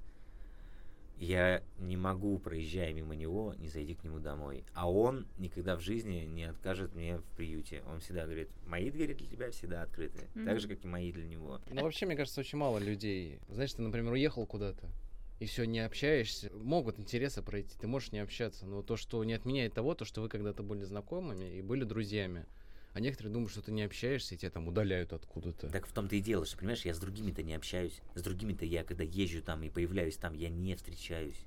Я не могу, проезжая мимо него, не зайти к нему домой. А он никогда в жизни не откажет мне в приюте. Он всегда говорит, мои двери для тебя всегда открыты. Так Мгм. же, как и мои для него. Ну, вообще, мне кажется, очень мало людей. Знаешь, ты, например, уехал куда-то, и все, не общаешься. Могут интересы пройти, ты можешь не общаться. Но то, что не отменяет того, то, что вы когда-то были знакомыми и были друзьями. А некоторые думают, что ты не общаешься, и тебя там удаляют откуда-то. Так в том-то и дело, что, понимаешь, я с другими-то не общаюсь. С другими-то я, когда езжу там и появляюсь там, я не встречаюсь.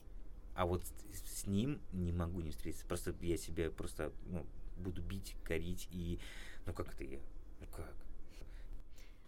А вот с, ним не могу не встретиться. Просто я себя просто ну, буду бить, корить и... Ну как это я? Ну как?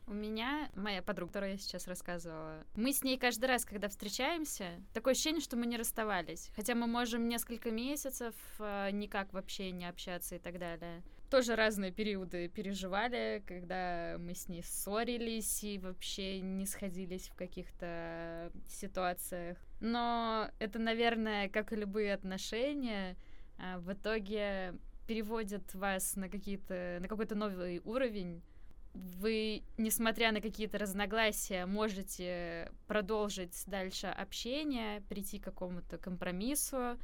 У меня моя подруга, которую я сейчас рассказывала, мы с ней каждый раз, когда встречаемся, такое ощущение, что мы не расставались. Хотя мы можем несколько месяцев э, никак вообще не общаться и так далее. Тоже разные периоды переживали, когда мы с ней ссорились и вообще не сходились в каких-то ситуациях. Но это, наверное, как и любые отношения, э, в итоге переводят вас на какие-то на какой-то новый уровень, вы, несмотря на какие-то разногласия, можете продолжить дальше общение, прийти к какому-то компромиссу,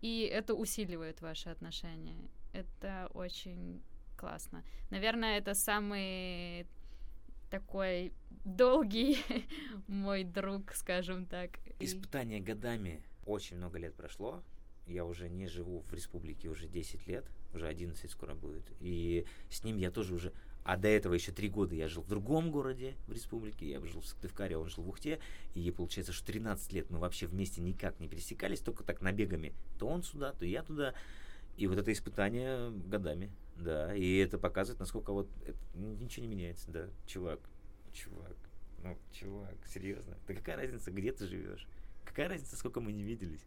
и это усиливает ваши отношения. Это очень классно. Наверное, это самый такой долгий мой друг, скажем так. Испытание годами. Очень много лет прошло. Я уже не живу в республике уже 10 лет, уже 11 скоро будет. И с ним я тоже уже... А до этого еще три года я жил в другом городе в республике. Я жил в Сыктывкаре, он жил в Ухте. И получается, что 13 лет мы вообще вместе никак не пересекались, только так набегами. То он сюда, то я туда. И вот это испытание годами, да. И это показывает, насколько вот это, ничего не меняется, да, чувак. Чувак, ну, чувак, серьезно. Да какая разница, где ты живешь? Какая разница, сколько мы не виделись?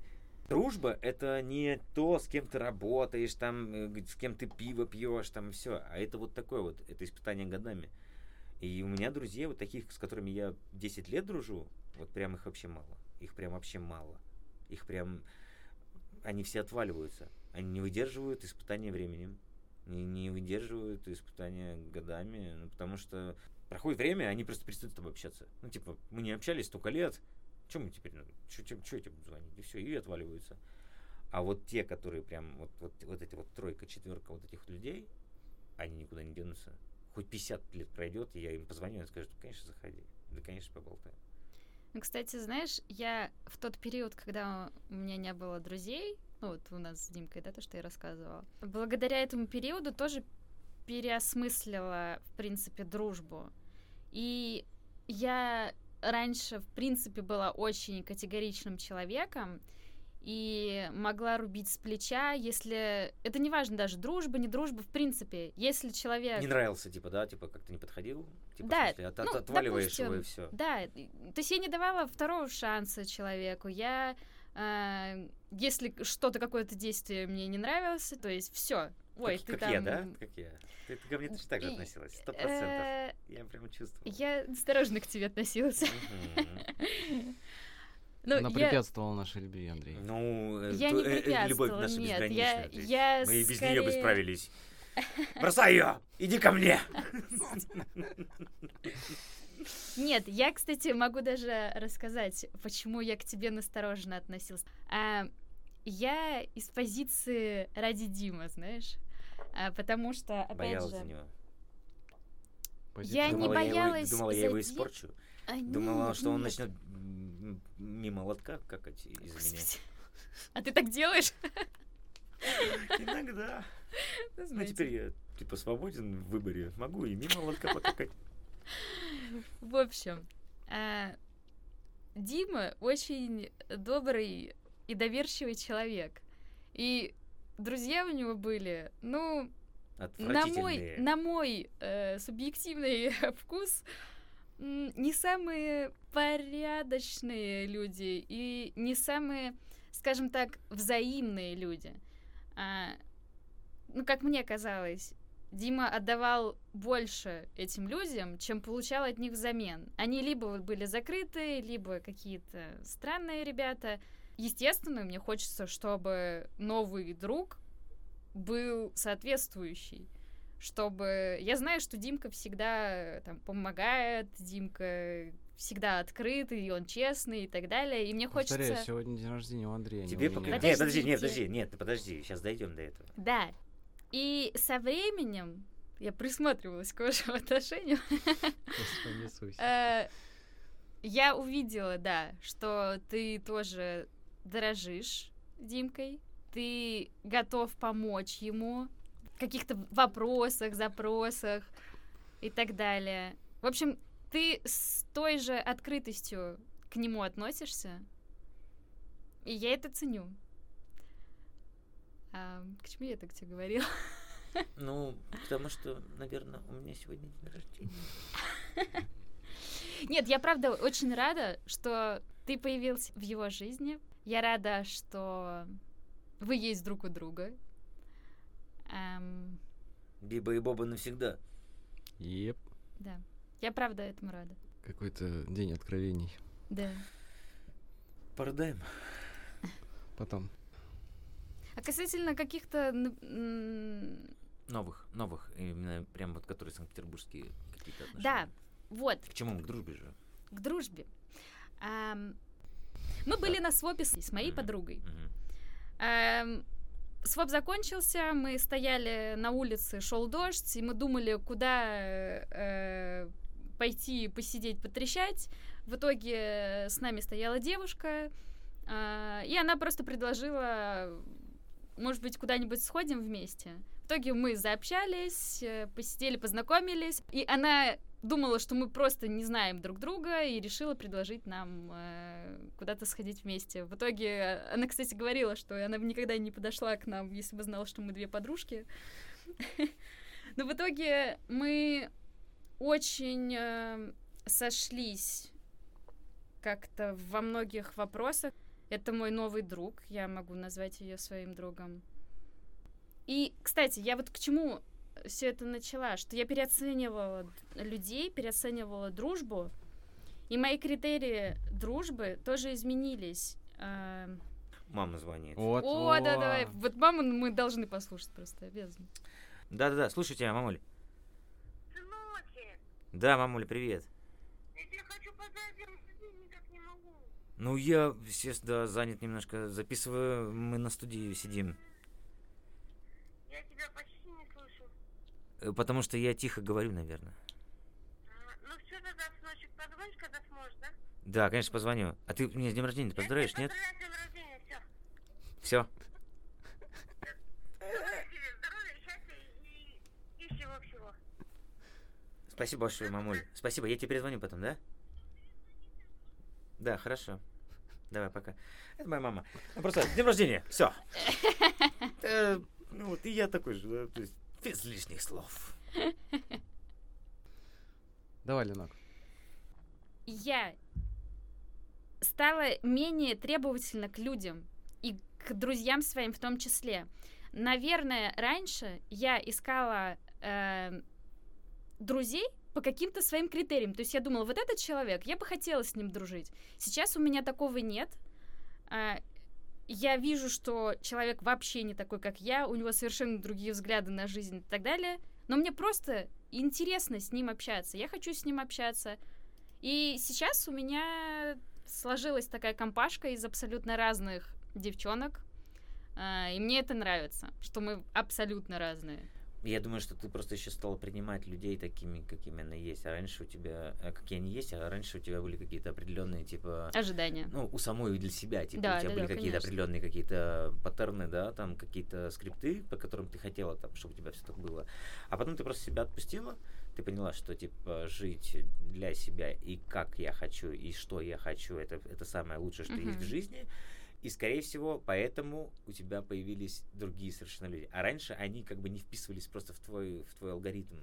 Дружба это не то, с кем ты работаешь, там, э, с кем ты пиво пьешь, там все. А это вот такое вот, это испытание годами. И у меня друзей вот таких, с которыми я 10 лет дружу, вот прям их вообще мало. Их прям вообще мало. Их прям... Они все отваливаются. Они не выдерживают испытания временем. Не, не выдерживают испытания годами. Ну, потому что проходит время, они просто перестают с тобой общаться. Ну, типа, мы не общались столько лет, чем мы теперь, ну, что этим звонить? И все, и отваливаются. А вот те, которые прям, вот, вот, вот эти вот тройка, четверка вот этих людей, они никуда не денутся. Хоть 50 лет пройдет, я им позвоню, и скажу, конечно, заходи. Да, конечно, поболтаем. Ну, кстати, знаешь, я в тот период, когда у меня не было друзей, ну вот у нас с Димкой, да, то, что я рассказывала, благодаря этому периоду тоже переосмыслила, в принципе, дружбу. И я раньше, в принципе, была очень категоричным человеком и могла рубить с плеча, если... Это не важно даже, дружба, не дружба, в принципе, если человек... Не нравился, типа, да, типа, как-то не подходил? Типа, да, смысле, от, ну, отваливаешь допустим, его и все. Да, то есть я не давала второго шанса человеку, я... Э, если что-то, какое-то действие мне не нравилось, то есть все, Ой, как, ты как там... я, да? Как я. Ты, ты ко мне точно так же относилась, сто процентов. Э, я прям чувствовал. Я осторожно к тебе относилась. Ну, Она я... препятствовала нашей любви, Андрей. Ну, э, я не препятствовала, э, любовь наша нет. Я, я мы и без нее бы справились. Бросай ее! Иди ко мне! Нет, я, кстати, могу даже рассказать, почему я к тебе настороженно относилась. А, я из позиции ради Дима, знаешь, а, потому что, опять Боялась же... за него. Я думала, не боялась я его, Думала, я его испорчу? А, думала, нет, что он нет. начнет мимо лотка какать из-за меня. А ты так делаешь? Иногда. Ну, теперь я, типа, свободен в выборе. Могу и мимо лотка покакать. В общем, а, Дима очень добрый и доверчивый человек. И друзья у него были, ну, на мой, на мой э, субъективный вкус, не самые порядочные люди и не самые, скажем так, взаимные люди. А, ну, как мне казалось, Дима отдавал больше этим людям, чем получал от них взамен. Они либо были закрытые, либо какие-то странные ребята. Естественно, мне хочется, чтобы новый друг был соответствующий. Чтобы... Я знаю, что Димка всегда там помогает, Димка всегда открытый, и он честный и так далее. И мне Повторяю, хочется... сегодня день рождения у Андрея. Тебе пока... Нет, подожди, нет, подожди, нет, подожди, сейчас дойдем до этого. Да. И со временем я присматривалась к вашим отношениям. Э, я увидела, да, что ты тоже дорожишь Димкой, ты готов помочь ему в каких-то вопросах, запросах и так далее. В общем, ты с той же открытостью к нему относишься, и я это ценю. А, к чему я так тебе говорила? Ну, потому что, наверное, у меня сегодня день рождения. Нет, я правда очень рада, что ты появился в его жизни, я рада, что вы есть друг у друга. Эм... Биба и Боба навсегда. Еп. Да. Я правда этому рада. Какой-то день откровений. Да. Порыдаем. Потом. А касательно каких-то Новых, новых, именно прям вот которые санкт-петербургские какие-то отношения. Да, вот, К чему? К дружбе же. к дружбе. Ам, мы были на свопе с, с моей Мгм. подругой. Эм, Своп закончился, мы стояли на улице, шел дождь, и мы думали, куда э, пойти посидеть, потрещать. В итоге э, с нами стояла девушка, э, и она просто предложила, может быть, куда-нибудь сходим вместе. В итоге мы заобщались, э, посидели, познакомились, и она думала, что мы просто не знаем друг друга, и решила предложить нам э, куда-то сходить вместе. В итоге э, она, кстати, говорила, что она бы никогда не подошла к нам, если бы знала, что мы две подружки. Но в итоге мы очень э, сошлись как-то во многих вопросах. Это мой новый друг, я могу назвать ее своим другом. И, кстати, я вот к чему все это начала, что я переоценивала людей, переоценивала дружбу, и мои критерии дружбы тоже изменились. А, Мама звонит. Вот, О, да, вот. давай. Вот маму мы должны послушать просто, обязаны. Да-да-да, слушай тебя, мамуль. Сыночек, Да, мамуль, привет. я тебя хочу поздравить с днем рождения, никак не могу. Ну, я, естественно, занят немножко. Записываю, мы на студии сидим. Я тебя почти не слышу. Э, Потому что я тихо говорю, наверное. А, ну все тогда, сыночек, позвонишь, когда сможешь, да? Да, конечно, позвоню. А ты меня с днем рождения поздравишь, нет? поздравляю с днем рождения, все. Все. Спасибо большое, мамуль. Спасибо, я тебе перезвоню потом, да? Да, хорошо. Давай, пока. Это моя мама. Ну, просто с днем рождения, все. Ну вот, и я такой же, то есть без лишних слов. Давай, Ленок. Я стала менее требовательна к людям и к друзьям своим в том числе. Наверное, раньше я искала э, друзей по каким-то своим критериям. То есть я думала, вот этот человек, я бы хотела с ним дружить. Сейчас у меня такого нет. А, я вижу, что человек вообще не такой, как я, у него совершенно другие взгляды на жизнь и так далее. Но мне просто интересно с ним общаться. Я хочу с ним общаться. И сейчас у меня сложилась такая компашка из абсолютно разных девчонок. А, И мне это нравится, что мы абсолютно разные. Я думаю, что ты просто еще стала принимать людей такими, какими они есть. А раньше у тебя, э, какие они есть, а раньше у тебя были какие-то определенные, типа, Ожидания. ну, у самой для себя, типа, Да, у тебя да, были да, какие-то определенные какие-то паттерны, да, там какие-то скрипты, по которым ты хотела, там, чтобы у тебя все так было. А потом ты просто себя отпустила, ты поняла, что, типа, жить для себя и как я хочу, и что я хочу, это, это самое лучшее, что есть в жизни. И, скорее всего, поэтому у тебя появились другие совершенно люди. А раньше они как бы не вписывались просто в твой, в твой алгоритм.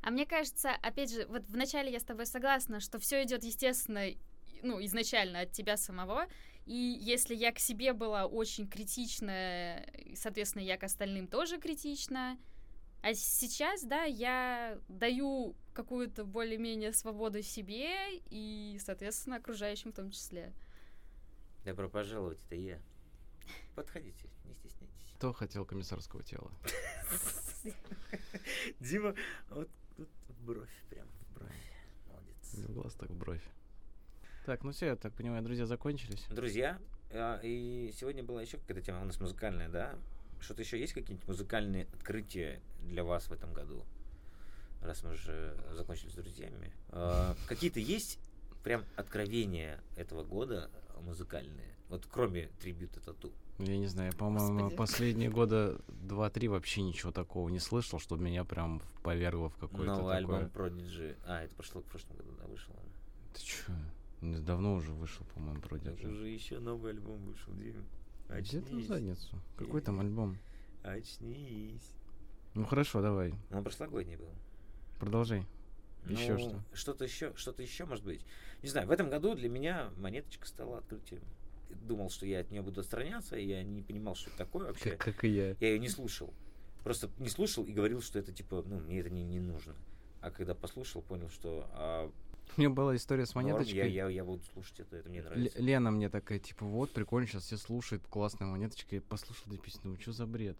А мне кажется, опять же, вот вначале я с тобой согласна, что все идет, естественно, ну, изначально от тебя самого. И если я к себе была очень критична, соответственно, я к остальным тоже критична. А сейчас, да, я даю какую-то более-менее свободу себе и, соответственно, окружающим в том числе. Добро пожаловать, это я. Подходите, не стесняйтесь. Кто хотел комиссарского тела? Дима, вот тут бровь, прям в бровь. Молодец. Не в глаз, так в бровь. Так, ну все, я так понимаю, друзья закончились. Друзья, а, и сегодня была еще какая-то тема у нас музыкальная, да? Что-то еще есть какие-нибудь музыкальные открытия для вас в этом году? Раз мы уже закончили с друзьями. А, Какие-то есть прям откровения этого года музыкальные? Вот кроме трибюта тату. Я не знаю, по-моему, Господи. последние года два-три вообще ничего такого не слышал, чтобы меня прям повергло в какое-то Новый такое... альбом Prodigy. А, это прошло в прошлом году, да, вышел. он. Ты чё? Давно уже вышел, по-моему, Prodigy. уже еще новый альбом вышел, Дима. Где ты в Очнись. задницу? Какой там альбом? Очнись. Ну хорошо, давай, Он прошлогодний был. продолжай. Еще Ну, что? Что-то еще, что-то еще, может быть. Не знаю, в этом году для меня монеточка стала открытием. Думал, что я от нее буду отстраняться, и я не понимал, что это такое вообще. Как, как и я. Я ее не слушал. Просто не слушал и говорил, что это типа, ну, мне это не, не нужно. А когда послушал, понял, что а, У меня была история с норм, монеточкой. я, я, я буду слушать это, это мне Л- нравится. Лена мне такая, типа, вот, прикольно, сейчас все слушают, классная монеточка. Я послушал эту песню, думаю, что за бред?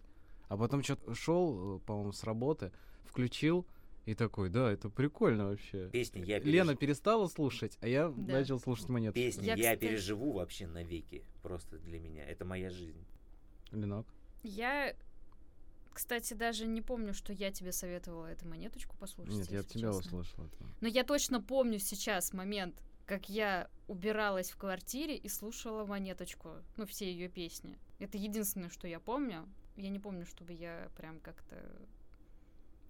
А потом что-то шел, по-моему, с работы, включил и такой, да, это прикольно вообще. Песни я Лена переж- перестала слушать, а я Да. начал слушать монеточку. Песни Я, я, кстати- переживу вообще навеки. Просто для меня. Это моя жизнь. Ленок. Я, кстати, даже не помню, что я тебе советовала эту монеточку послушать. Нет, я от тебя честно. услышал это. Но я точно помню сейчас момент, как я убиралась в квартире и слушала монеточку. Ну, все ее песни. Это единственное, что я помню. Я не помню, чтобы я прям как-то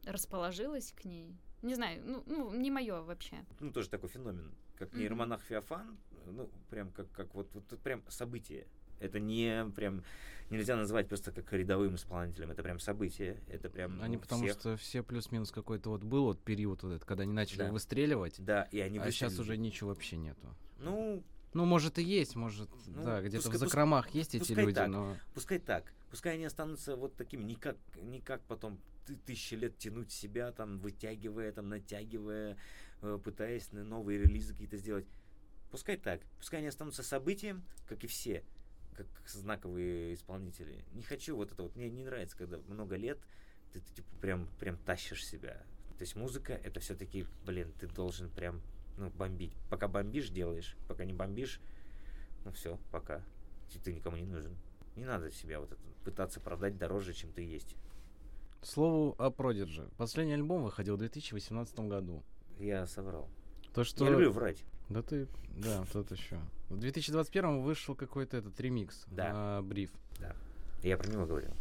расположилась к ней. Не знаю, ну, ну не мое вообще. Ну, тоже такой феномен. Как Мгм. нейромонах Феофан. Ну, прям как, как вот, вот прям событие. Это не прям нельзя назвать просто как рядовым исполнителем. Это прям событие. Это прям Они ну, потому всех- что все плюс-минус какой-то вот был вот период вот этот, когда они начали Да. выстреливать, Да, и они а сейчас уже ничего вообще нету. Ну, Ну, может и есть, может, Ну, да, где-то пускай- в закромах есть эти пускай люди, так. но пускай так. Пускай они останутся вот такими, никак, никак потом ты- тысячи лет тянуть себя, там, вытягивая, там, натягивая, э, пытаясь на новые релизы какие-то сделать. Пускай так. Пускай они останутся событием, как и все, как знаковые исполнители. Не хочу вот это вот. Мне не нравится, когда много лет ты, ты, типа прям, прям тащишь себя. То есть музыка это все-таки, блин, ты должен прям ну, бомбить. Пока бомбишь, делаешь. Пока не бомбишь, ну все, пока. Ты, никому не нужен. Не надо себя вот это пытаться продать дороже, чем ты есть. Слову о Продиджи. Последний альбом выходил в 2018 году. Я соврал. То, что... Я люблю врать. Да ты, да, тот еще. В 2021 вышел какой-то этот ремикс Да. на бриф. Я про него говорил.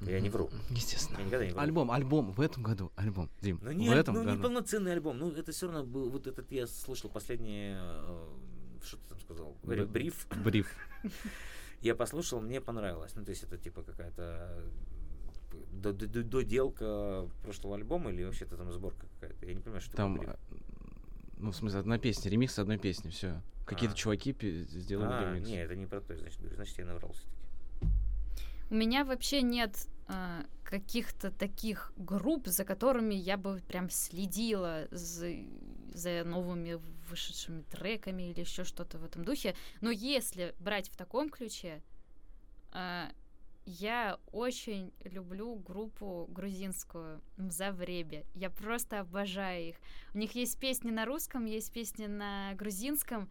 Я не вру. Естественно. Я никогда не вру. Альбом, альбом, в этом году, альбом, Дим. Ну, в не, этом ну, не году. полноценный альбом. Ну, это все равно был вот этот, я слышал последний, э, что ты там сказал, Б- бриф. Бриф. Я послушал, мне понравилось. Ну, то есть это типа какая-то доделка прошлого альбома или вообще-то там сборка какая-то. Я не понимаю, что Там, э, ну, в смысле, одна песня, ремикс одной песни, все. Какие-то А. чуваки пи- сделали А, ремикс. не, это не про то, значит, значит, я наврал все-таки. У меня вообще нет а, каких-то таких групп, за которыми я бы прям следила за, за новыми вышедшими треками или еще что-то в этом духе. Но если брать в таком ключе, а, я очень люблю группу грузинскую Мзавребе. Я просто обожаю их. У них есть песни на русском, есть песни на грузинском.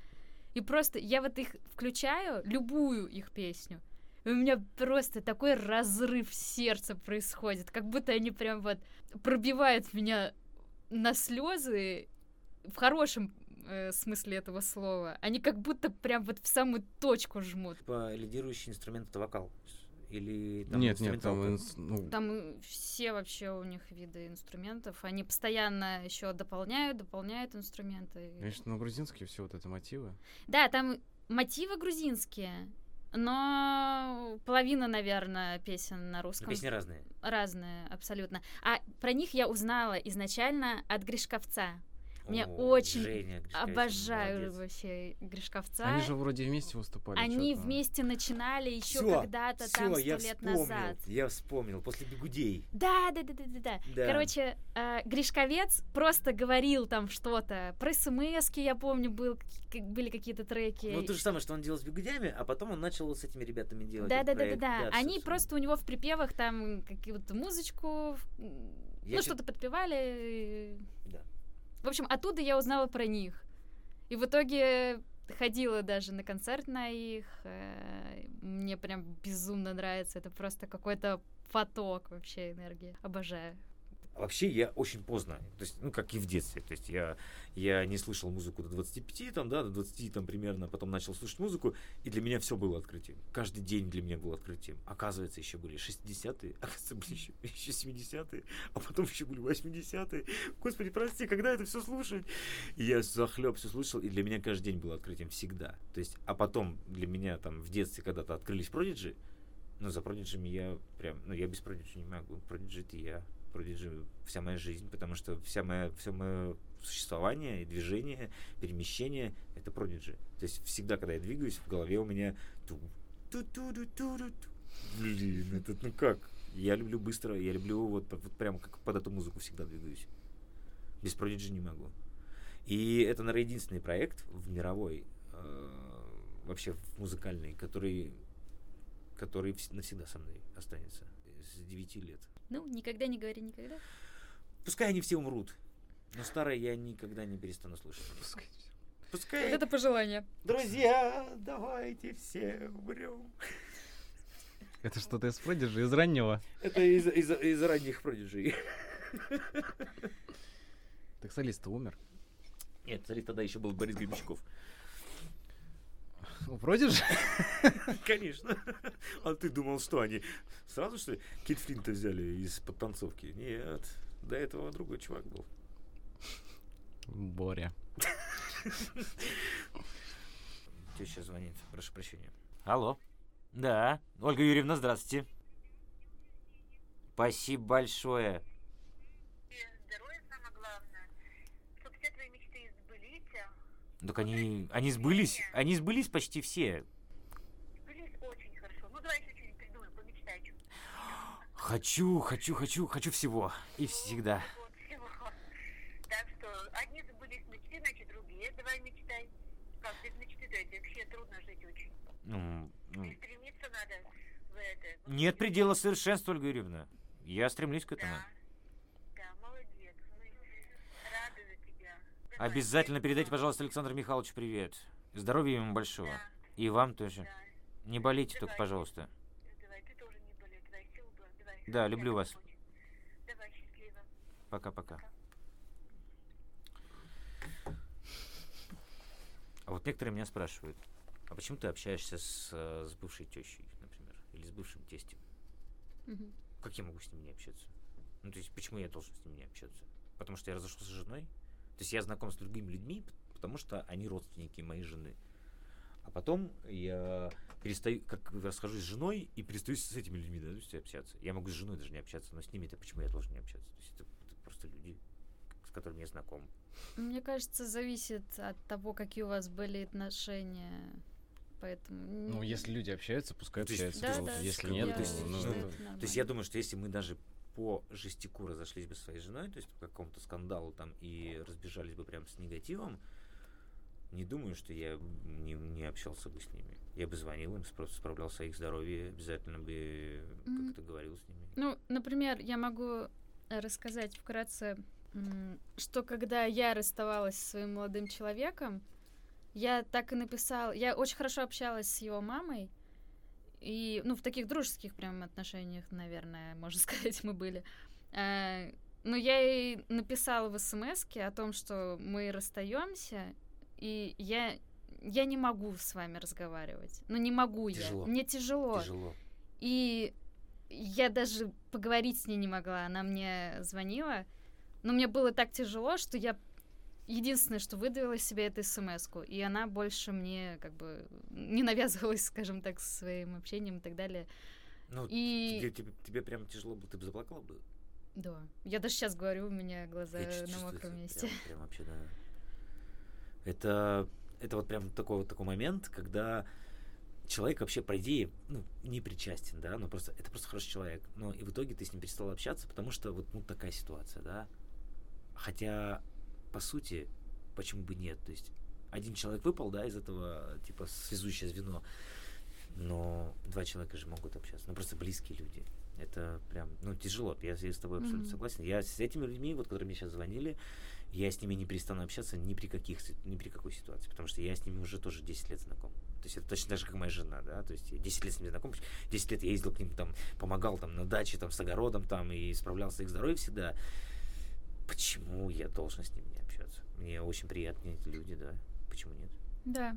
И просто я вот их включаю, любую их песню, и у меня просто такой разрыв сердца происходит, как будто они прям вот пробивают меня на слезы в хорошем э, смысле этого слова. Они как будто прям вот в самую точку жмут. Типа лидирующий инструмент это вокал. Или там Нет, нет, там, инс- ну, Там э, все вообще у них виды инструментов. Они постоянно еще дополняют, дополняют инструменты. конечно, ну, грузинские все вот это мотивы. Да, там мотивы грузинские, но половина, наверное, песен на русском. песни разные. Разные, абсолютно. А про них я узнала изначально от Гришковца. Мне О, очень Женя Обожаю молодец. вообще Гришковца. Они же вроде вместе выступали. Они чё-то. вместе начинали еще Всё, когда-то всё, там сто лет вспомнил, назад. Я вспомнил, после бегудей. Да, да, да, да, да, да. Да. Короче, э, Гришковец просто говорил там что-то. Про смс я помню, был, к- были какие-то треки. Ну, то же самое, что он делал с бегудями, а потом он начал с этими ребятами делать. Да, да, да, да, да. Они просто у него в припевах там какую-то музычку, Я ну, чё- что-то подпевали. Да. В общем, оттуда я узнала про них. И в итоге ходила даже на концерт на их. э, Мне прям безумно нравится. Это просто какой-то поток вообще энергии. Обожаю. А Вообще я очень поздно, то есть, ну, как и в детстве, то есть я, я не слышал музыку до 25, там, да, до 20 там примерно, потом начал слушать музыку, и для меня все было открытием. Каждый день для меня был открытием. Оказывается, еще были 60-е, оказывается, были еще, еще 70-е, а потом еще были 80-е. Господи, прости, когда это все слушать? И я захлеб все слушал, и для меня каждый день был открытием всегда. То есть, а потом для меня там в детстве когда-то открылись продиджи, ну, за продиджами я прям, ну, я без продиджи не могу. Продиджи это я. Продиджи вся моя жизнь, потому что вся моя, все мое существование и движение, перемещение — это продиджи. То есть всегда, когда я двигаюсь, в голове у меня ту ту ту ту ту ту Блин, это ну как? Я люблю быстро, я люблю вот, вот прямо как под эту музыку всегда двигаюсь. Без продиджи не могу. И это, наверное, единственный проект в мировой, э, вообще в музыкальный, который, который вс- навсегда со мной останется. с 9 лет. Ну, никогда не говори никогда. Пускай они все умрут. Но старое я никогда не перестану слушать. Пускай. Пускай... Вот это пожелание. Друзья, давайте все умрем. Это что-то из продажи, из раннего. Это из, из, из ранних продюжей. Так солист умер. Нет, смотри, тогда еще был Борис Гребенщиков. У продажи? Конечно. А ты думал, что они сразу, что ли, Кит Флинта взяли из подтанцовки? Нет, до этого другой чувак был. Боря. Теща звонит, прошу прощения. Алло. Да, Ольга Юрьевна, здравствуйте. Спасибо большое. И здоровье самое главное. Чтобы все твои мечты сбылись. А Так они, они сбылись, они сбылись почти все. Сбылись очень хорошо. Ну, давай еще что-нибудь придумаем, помечтай. чё. Хочу, хочу, хочу, хочу всего. И всегда. Вот всего. Так что одни сбылись мечты, значит другие давай мечтай. Как без мечты-то это вообще трудно жить очень. Ну, ну, И стремиться надо в это. Нет предела совершенства, Ольга Юрьевна. Я стремлюсь к этому. Да, молодец. Мы рады за тебя. Давай, Обязательно передайте, пожалуйста, Александру Михайловичу привет. Здоровья ему большого. Да, И вам тоже. да. Не болейте только, пожалуйста. Давай, ты тоже не болей, твоя сила была. Давай. Да, люблю вас. помочь. Давай, счастливо. Пока-пока. А вот некоторые меня спрашивают, а почему ты общаешься с, э, с бывшей тещей, например, или с бывшим тестем? Мгм. Как я могу с ними не общаться? Ну, то есть, почему я должен с ними не общаться? Потому что я разошелся с женой? То есть, я знаком с другими людьми, потому что они родственники моей жены. А потом я перестаю, как расхожусь с женой и перестаю с этими людьми да, то есть общаться. Я могу с женой даже не общаться, но с ними-то почему я должен не общаться? То есть, это, это просто люди, с которыми я знаком. Мне кажется, зависит от того, какие у вас были отношения. Поэтому... Ну, если люди общаются, пускай есть- общаются. Да, да, Если я- нет, то, ну, То есть я думаю, что если мы даже по жестику разошлись бы своей женой, то есть по какому-то скандалу там и разбежались бы прям с негативом, не думаю, что я не, не общался бы с ними. Я бы звонил им, спро- справлялся о их здоровье, обязательно бы как-то говорил с ними. Ну, например, я могу э, рассказать вкратце, что когда я расставалась со своим молодым человеком, я так и написала. Я очень хорошо общалась с его мамой. И, ну, в таких дружеских прям отношениях, наверное, можно сказать, мы были. Э, Но я ей написала в смс о том, что мы расстаемся, и я, я не могу с вами разговаривать. Ну, не могу Тяжело. я. Мне тяжело. Тяжело. И я даже поговорить с ней не могла. Она мне звонила, но мне было так тяжело, что я единственное, что выдавила из себя, это смс -ку. И она больше мне как бы не навязывалась, скажем так, своим общением и так далее. Ну, И тебе, тебе, тебе прям тяжело было, ты бы заплакала бы? да, я даже сейчас говорю, у меня глаза Я на мокром месте. Прям, прям вообще, да. Это, это вот прям такой, вот такой момент, когда человек вообще, по идее, ну, не причастен, да, но просто это просто хороший человек. Но и в итоге ты с ним перестал общаться, потому что вот ну, такая ситуация, да. Хотя, по сути, почему бы нет? То есть один человек выпал, да, из этого, типа, связующее звено, но два человека же могут общаться, ну, просто близкие люди. Это прям, ну, тяжело. Я, я с тобой абсолютно Мгм. согласен. Я с этими людьми, вот, которые мне сейчас звонили, я с ними не перестану общаться ни при каких, ни при какой ситуации, потому что я с ними уже тоже 10 лет знаком. То есть это точно так же, как моя жена, да, то есть я 10 лет с ними знаком, 10 лет я ездил к ним там, помогал там на даче, там, с огородом там, и справлялся их здоровьем всегда. Почему я должен с ними? Мне очень приятные эти люди, да, почему нет? Да.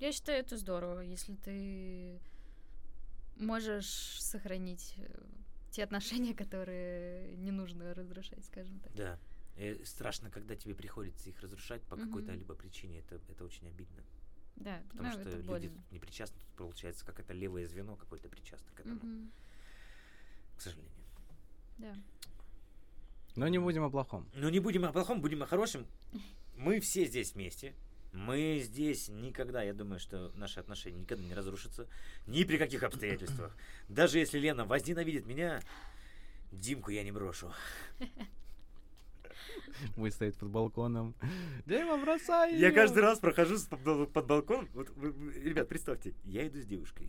Я считаю, это здорово, если ты можешь сохранить э, те отношения, которые не нужно разрушать, скажем так. Да. Э, страшно, когда тебе приходится их разрушать по какой-то Мгм. либо причине, это, это очень обидно. Да, Потому ну, что люди больно. не причастны, тут получается, как это левое звено какое-то причастно к этому, Мгм. к сожалению. Да. Но не будем о плохом. Но не будем о плохом, будем о хорошем. Мы все здесь вместе. Мы здесь никогда, я думаю, что наши отношения никогда не разрушатся. Ни при каких обстоятельствах. Даже если Лена возненавидит меня, Димку я не брошу. Будет стоять под балконом. Дима, бросай Я её!» каждый раз прохожу под, под балкон. Вот, вы- ребят, представьте, я иду с девушкой.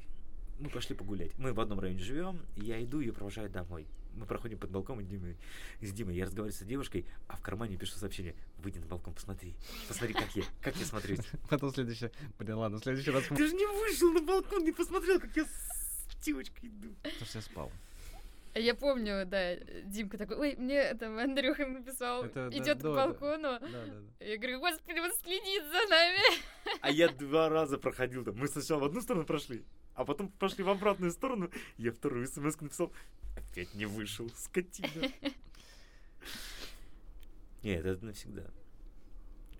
мы пошли погулять. Мы в одном районе живем, я иду, ее провожаю домой. Мы проходим под балконом Димы, с Димой. Я разговариваю с девушкой, а в кармане пишу сообщение. Выйди на балкон, посмотри. Посмотри, как я, как я смотрюсь. Потом следующее. Блин, ладно, в следующий раз... Ты же не вышел на балкон, не посмотрел, как я с девочкой иду. Потому что я спал. Я помню, да, Димка такой, ой, мне там Андрюха написал, Это, да, идет к до балкону. Да, да, да. Я говорю, господи, он следит за нами. А я два раза проходил там. Мы сначала в одну сторону прошли, а потом пошли в обратную сторону. Я вторую смс написал. Опять не вышел, скотина. Нет, это навсегда.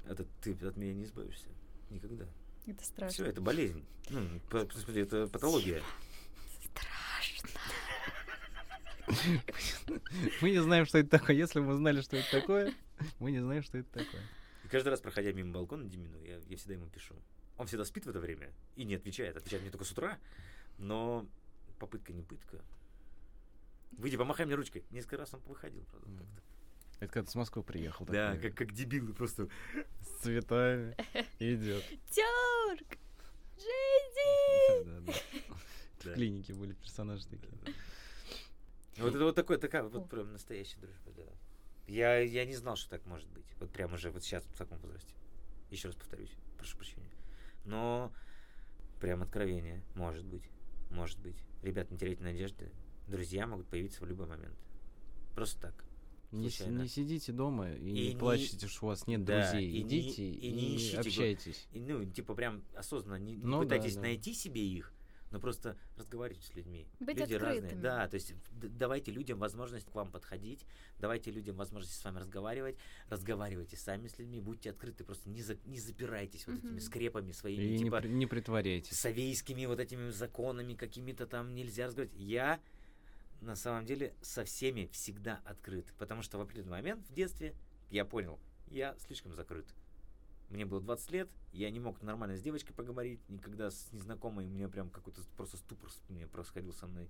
Это ты от меня не избавишься. Никогда. Это Все, страшно. это болезнь. Ну, это патология. Страшно. Мы не знаем, что это такое. Если бы мы знали, что это такое, мы не знаем, что это такое. И каждый раз, проходя мимо балкона Димину, я, я всегда ему пишу. Он всегда спит в это время и не отвечает. Отвечает мне только с утра, но попытка не пытка. Выйди, помахай мне ручкой. Несколько раз он выходил, правда. Мгм. как-то. Это когда ты с Москвы приехал. Да, такой, как, как дебил просто. С цветами. Идет. Тёрк! Джейди! В клинике были персонажи такие. Вот это вот такое, такая вот прям настоящая дружба, да. Я, я не знал, что так может быть. Вот прямо уже вот сейчас в таком возрасте. Еще раз повторюсь, прошу прощения. Но прям откровение. Может быть. Может быть. Ребят, не теряйте надежды. Друзья могут появиться в любой момент. Просто так. Не, не сидите дома и, И не плачьте, что у вас нет Да, друзей. и Идите и и, не ищите го- общайтесь. И, ну, типа прям осознанно не, не Ну да, пытайтесь да. найти себе их, но просто разговаривайте с людьми. Быть Люди разные. открытыми. Да, то есть давайте людям возможность к вам подходить, давайте людям возможность с вами разговаривать, разговаривайте сами с людьми, будьте открыты, просто не, за- не запирайтесь вот этими скрепами своими, И не, типа при- не притворяйтесь. совейскими вот этими законами какими-то там нельзя разговаривать. Я на самом деле со всеми всегда открыт, потому что в определенный момент в детстве я понял, я слишком закрыт. Мне было 20 лет, я не мог нормально с девочкой поговорить, никогда с незнакомой, у меня прям какой-то просто ступор мне происходил со мной.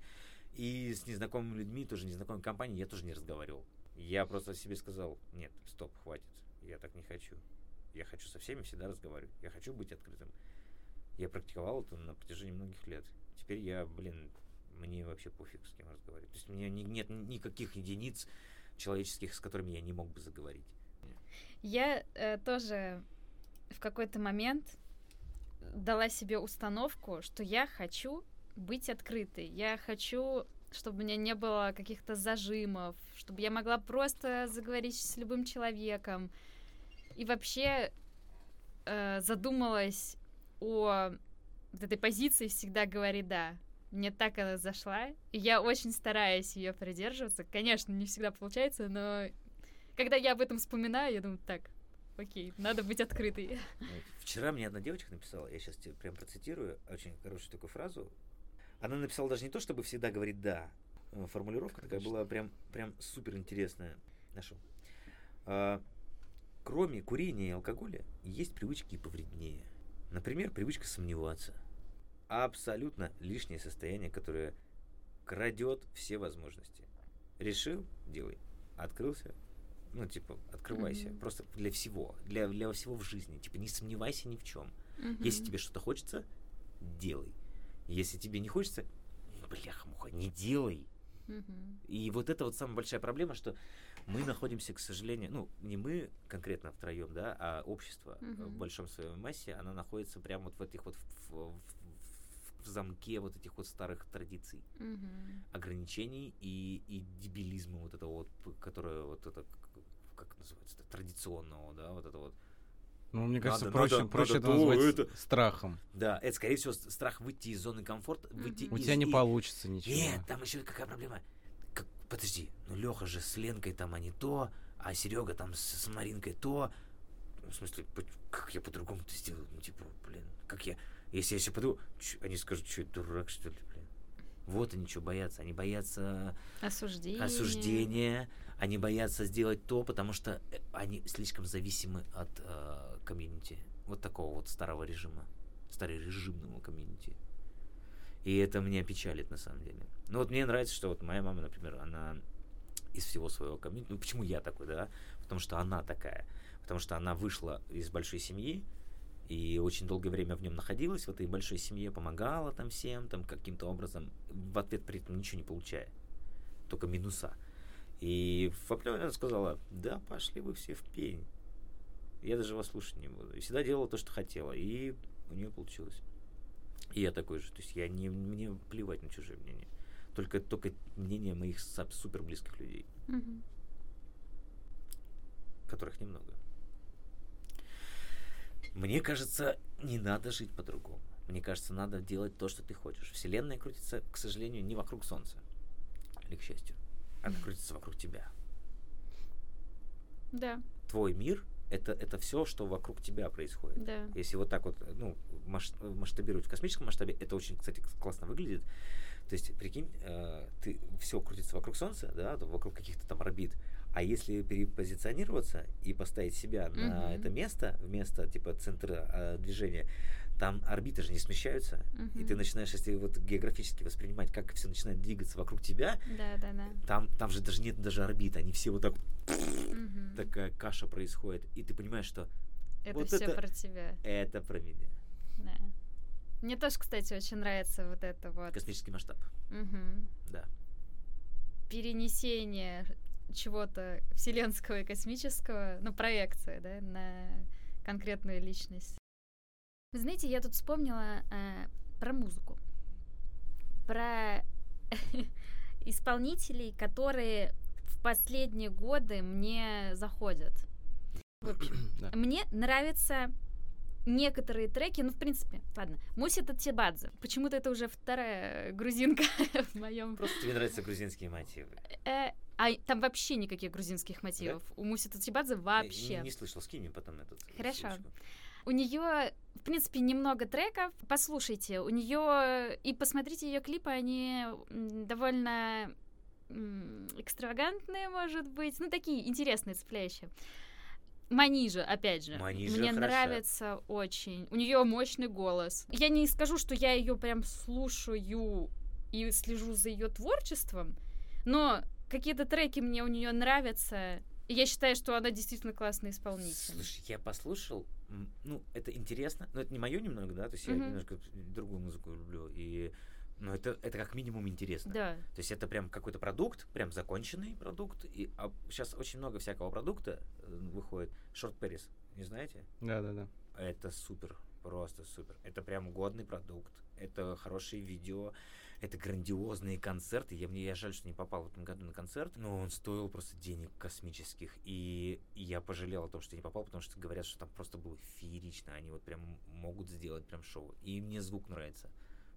И с незнакомыми людьми, тоже незнакомой компанией, я тоже не разговаривал. Я просто себе сказал, нет, стоп, хватит, я так не хочу. Я хочу со всеми всегда разговаривать, я хочу быть открытым. Я практиковал это на протяжении многих лет. Теперь я, блин, мне вообще пофиг с кем разговаривать. То есть у меня ни- нет никаких единиц человеческих, с которыми я не мог бы заговорить. Я э, тоже в какой-то момент дала себе установку, что я хочу быть открытой. Я хочу, чтобы у меня не было каких-то зажимов, чтобы я могла просто заговорить с любым человеком. И вообще э, задумалась о вот этой позиции всегда говори да. Мне так она зашла, и я очень стараюсь ее придерживаться. Конечно, не всегда получается, но когда я об этом вспоминаю, я думаю, так, окей, надо быть открытой. Вчера мне одна девочка написала, я сейчас тебе прям процитирую, очень хорошую такую фразу. Она написала даже не то, чтобы всегда говорить «да». Э, Формулировка такая была прям, прям супер интересная. Нашел. А, кроме курения и алкоголя, есть привычки и повреднее. Например, привычка сомневаться. Абсолютно лишнее состояние, которое крадет все возможности. Решил – делай. Открылся – ну, типа, открывайся. Мгм. Просто для всего. Для, для всего в жизни. Типа, не сомневайся ни в чем. Если тебе что-то хочется, делай. Если тебе не хочется, бляха-муха, не делай. Мгм. И вот это вот самая большая проблема, что мы находимся, к сожалению, ну, не мы конкретно втроем, да, а общество э, в большом своей массе, оно находится прямо вот в этих вот в, в- в- замке вот этих вот старых традиций, Мгм. ограничений и, и дебилизма вот этого вот, которое вот это, как называется, традиционного, да, вот это вот. Ну, мне кажется, Надо- проще, надо- проще надо это то, назвать это. страхом. Да, это, скорее всего, страх выйти из зоны комфорта, выйти. У из- тебя не и- получится ничего. Нет, там еще какая проблема. Как, подожди, ну Леха же с Ленкой там они то, а Серега там с, с Маринкой то. Ну, В смысле, как я по-другому это сделаю? Ну, типа, блин, как я... Если я себе подумаю, они скажут, что я дурак, что ли, блин. Вот они что боятся. Они боятся Осуждение. осуждения, они боятся сделать то, потому что э, они слишком зависимы от э, комьюнити. Вот такого вот старого режима, старорежимного комьюнити. И это меня печалит на самом деле. Ну вот мне нравится, что вот моя мама, например, она из всего своего комьюнити, ну почему я такой, да? Потому что она такая. Потому что она вышла из большой семьи, И очень долгое время в нем находилась, в этой большой семье, помогала там всем, там каким-то образом, в ответ при этом ничего не получая, только минуса. И в определенный момент сказала, да, пошли вы все в пень. Я даже вас слушать не буду. И всегда делала то, что хотела. И у нее получилось. И я такой же. То есть я не, мне плевать на чужие мнения. Только, только мнение моих супер близких людей, Мгм. которых немного. Мне кажется, не надо жить по-другому. Мне кажется, надо делать то, что ты хочешь. Вселенная крутится, к сожалению, не вокруг Солнца. Или к счастью. Она крутится вокруг тебя. Да, Твой мир это, это все, что вокруг тебя происходит. да. Если вот так вот, ну, маш- масштабировать в космическом масштабе, это очень, кстати, классно выглядит. То есть, прикинь, э, ты все крутится вокруг Солнца, да, вокруг каких-то там орбит. А если перепозиционироваться и поставить себя на Мгм. это место, вместо типа центра э, движения, там орбиты же не смещаются, и ты начинаешь, если вот географически воспринимать, как все начинает двигаться вокруг тебя, Да, да, да. там, там же даже нет даже орбит, они все вот так, Мгм. такая каша происходит, и ты понимаешь, что Это вот все это- про тебя. это про меня. Да. Мне тоже, кстати, очень нравится вот это вот Космический масштаб, мгм, да. перенесение чего-то вселенского и космического, ну, проекция, да, на конкретную личность. Вы знаете, я тут вспомнила э, про музыку. Про исполнителей, которые в последние годы мне заходят. В общем, Да. мне нравятся некоторые треки, ну, в принципе, ладно. Муси Татибадзе. Почему-то это уже вторая грузинка в моем... Просто тебе нравятся грузинские мотивы. А там вообще никаких грузинских мотивов. У Муси Татибадзе вообще. Не, не слышал, скинь мне потом этот. Хорошо. ссылочку. У нее, в принципе, немного треков. Послушайте, у нее и посмотрите ее клипы, они довольно экстравагантные, может быть, ну такие интересные, цепляющие. Манижа, опять же, Манижа мне хороша. нравится очень. У нее мощный голос. Я не скажу, что я ее прям слушаю и слежу за ее творчеством, но какие-то треки мне у нее нравятся. И я считаю, что она действительно классный исполнитель. Слушай, я послушал, ну, это интересно, но это не мое немного, да, то есть я Мгм. немножко другую музыку люблю, и, но это, это как минимум интересно. Да. То есть это прям какой-то продукт, прям законченный продукт, и сейчас очень много всякого продукта э, выходит. Short Paris, не знаете? Да-да-да. Это супер, просто супер. Это прям годный продукт, это хорошие видео, это грандиозные концерты. Я, мне я жаль, что не попал в этом году на концерт, но он стоил просто денег космических. И я пожалел о том, что не попал, потому что говорят, что там просто было феерично. Они вот прям могут сделать прям шоу. И мне звук нравится.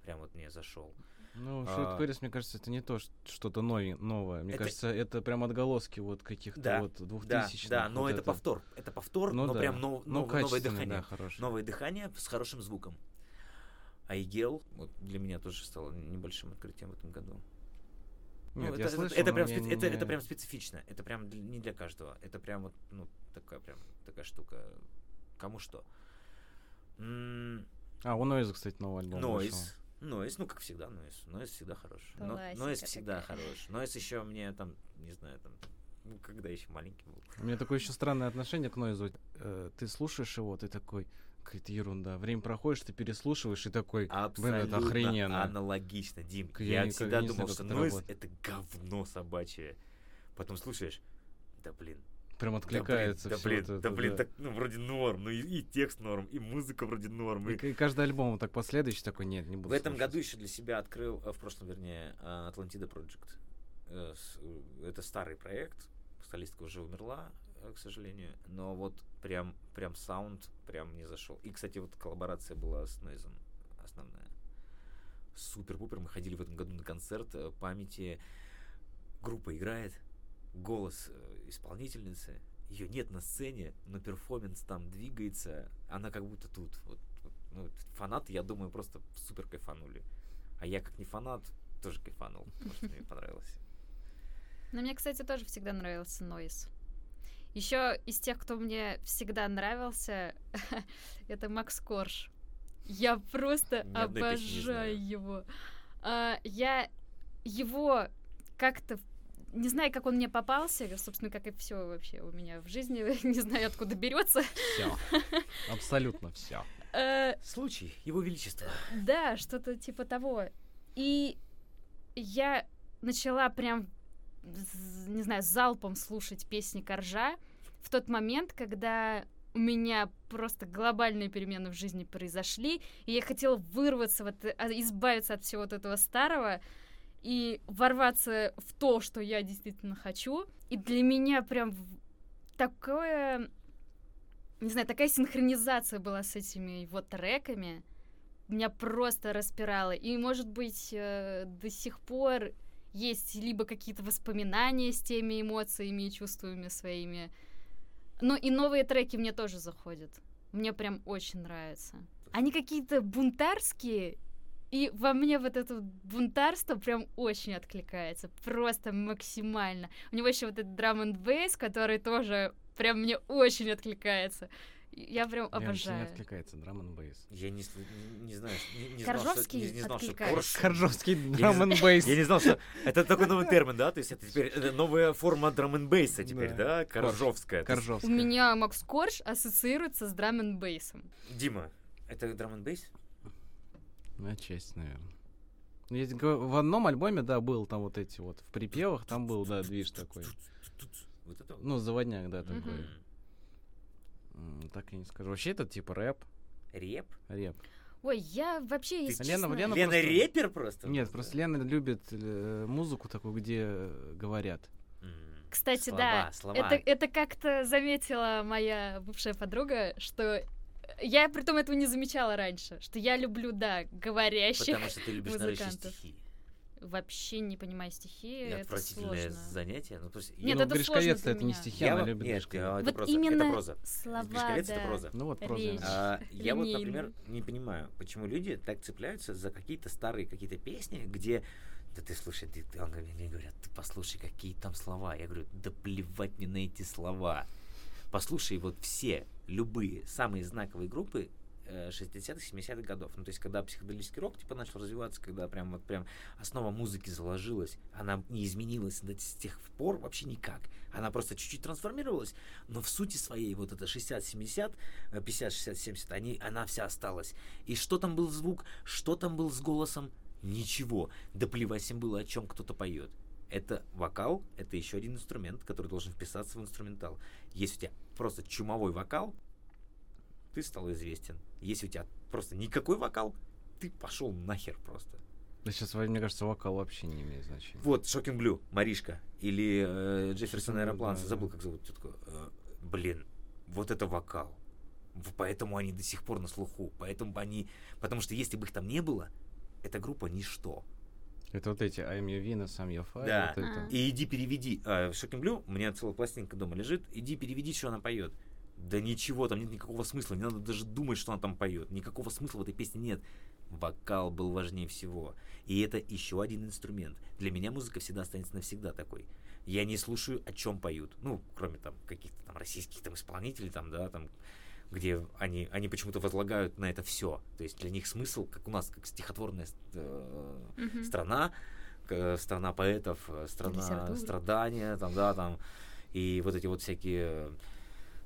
Прям вот мне зашел. Ну, А. Шут Пэрис, мне кажется, это не то что-то новое. Мне Это- кажется, это прям отголоски вот каких-то Да, вот Да, двухтысячных. да, но вот это, повтор. Это повтор, Ну но да. прям нов- Ну, нов- новое дыхание. да. Новое дыхание с хорошим звуком. А Игел вот для меня тоже стало небольшим открытием в этом году. Ну, Нет, это, я это- слышал, это но прям, специ- это, это не- прям специфично. Это прям не для каждого. Это прям вот, ну, такая прям такая штука. Кому что. М, А, у Нойза, кстати, новый альбом вышел. Нойз. Нойз, ну как всегда, Нойз. Нойз всегда хорош. Классика Нойз всегда такая. хорош. Нойз еще мне там, не знаю, там, ну, когда еще маленький был. У меня такое еще странное отношение к Нойзу. Э, ты слушаешь его, ты такой, какая-то ерунда. Время проходишь, ты переслушиваешь и такой, блин, это охрененно. аналогично, Дим. Я, я всегда не думал, знаю, что Нойз это говно собачье. Потом слушаешь, да блин, Прям да блин, откликается да блин, вот да это, блин, да. так, ну, вроде норм, ну и, и текст норм, и музыка вроде норм. И, и- и каждый альбом вот так последующий такой, нет, не буду В этом слушать». году еще для себя открыл, э, в прошлом, вернее, э, Атлантида Project. Э, Это старый проект, солистка уже умерла, к сожалению, но вот прям, прям саунд прям не зашел. И, кстати, вот коллаборация была с Нойзом основная. Супер-пупер, мы ходили в этом году на концерт памяти. Группа играет, голос исполнительницы, ее нет на сцене, но перформанс там двигается, она как будто тут. Вот, вот, ну, фанаты, я думаю, просто супер кайфанули. А я как не фанат, тоже кайфанул, потому что мне понравилось. Но мне, кстати, тоже всегда нравился Нойз. Еще из тех, кто мне всегда нравился, это Макс Корж. Я просто обожаю его. А, я его как-то не знаю, как он мне попался, собственно, как и все вообще у меня в жизни, не знаю, откуда берется. Все. Абсолютно все. Э, Случай, его величество. Да, что-то типа того. И я начала прям, не знаю, залпом слушать песни Коржа в тот момент, когда у меня просто глобальные перемены в жизни произошли, и я хотела вырваться, вот, а, избавиться от всего вот этого старого и ворваться в то, что я действительно хочу. И для меня прям такое, не знаю, такая синхронизация была с этими его треками, меня просто распирало. И, может быть, э, до сих пор есть либо какие-то воспоминания с теми эмоциями и чувствами своими. Но и новые треки мне тоже заходят. Мне прям очень нравится. Они какие-то бунтарские, и во мне вот это бунтарство прям очень откликается. Просто максимально. У него еще вот этот драм н бейс, который тоже прям мне очень откликается. Я прям Мне обожаю. откликается драм н бейс. Я не, не, не знаю, не, не знал, что, Коржовский не, не знал, что откликается. корж... Коржовский драм н бейс. Я не знал, что это такой новый термин, да? То есть это теперь это новая форма драм н бейса теперь, Да. да? Коржовская. Есть, У меня Макс Корж ассоциируется с драм н бейсом. Дима, это драм н бейс? Отчасти, наверное. Ну, говорю, в одном альбоме, да, был там вот эти вот, в припевах там был, да, движ такой. Вот это вот. Ну, заводняк, да, такой. М, Так я не скажу. Вообще это типа рэп. Реп? Реп. Ой, я вообще, если Лена- честно... Лена- Лена просто- репер просто? Нет, Да? просто Лена любит э, музыку такую, где э, говорят. Кстати, слова, да, слова. это, это как-то заметила моя бывшая подруга, что я при том этого не замечала раньше, что я люблю, да, говорящих. Потому что ты любишь музыкантов. стихи. Вообще не понимаю стихи, И это отвратительное сложно. занятие. Ну, то есть, Нет, ну, это сложно грешковец для это не стихи, я она вот- любит нет, а, это Вот проза, именно это проза. Слова, да. это проза. Ну вот проза. речь. А, я вот, например, не понимаю, почему люди так цепляются за какие-то старые какие-то песни, где да ты слушай, ты, он мне говорят, ты послушай, какие там слова. Я говорю, да плевать мне на эти слова. Послушай вот все, любые, самые знаковые группы э, 60-х, 70-х годов. Ну, то есть, когда психоделический рок, типа, начал развиваться, когда прям вот прям основа музыки заложилась, она не изменилась до- с тех пор вообще никак. Она просто чуть-чуть трансформировалась, но в сути своей вот это 60-70, э, 50-60-70, они, она вся осталась. И что там был звук, что там был с голосом, ничего. Да плевать им было, о чем кто-то поет. Это вокал, это еще один инструмент, который должен вписаться в инструментал. Если у тебя просто чумовой вокал, ты стал известен. Если у тебя просто никакой вокал, ты пошел нахер просто. Да сейчас, мне кажется, вокал вообще не имеет значения. Вот, Шокинг Блю, Маришка или э, Джефферсон Blue, Аэроплан, да, забыл, да. как зовут тетку. Э, блин, вот это вокал. Поэтому они до сих пор на слуху. Поэтому они... Потому что если бы их там не было, эта группа ничто. Это вот эти I'm your Venus, I'm your fire. Да. вот это. А. И иди переведи. А, Шокинг Блю, у меня целая пластинка дома лежит. Иди переведи, что она поет. Да ничего, там нет никакого смысла. Не надо даже думать, что она там поет. Никакого смысла в этой песне нет. Вокал был важнее всего. И это еще один инструмент. Для меня музыка всегда останется навсегда такой. Я не слушаю, о чем поют. Ну, кроме там каких-то там российских там исполнителей, там, да, там, где они, они почему-то возлагают на это все. То есть для них смысл, как у нас, как стихотворная э, Мгм. страна, к- страна поэтов, э, страна Литературы. страдания, там, да, там, и вот эти вот всякие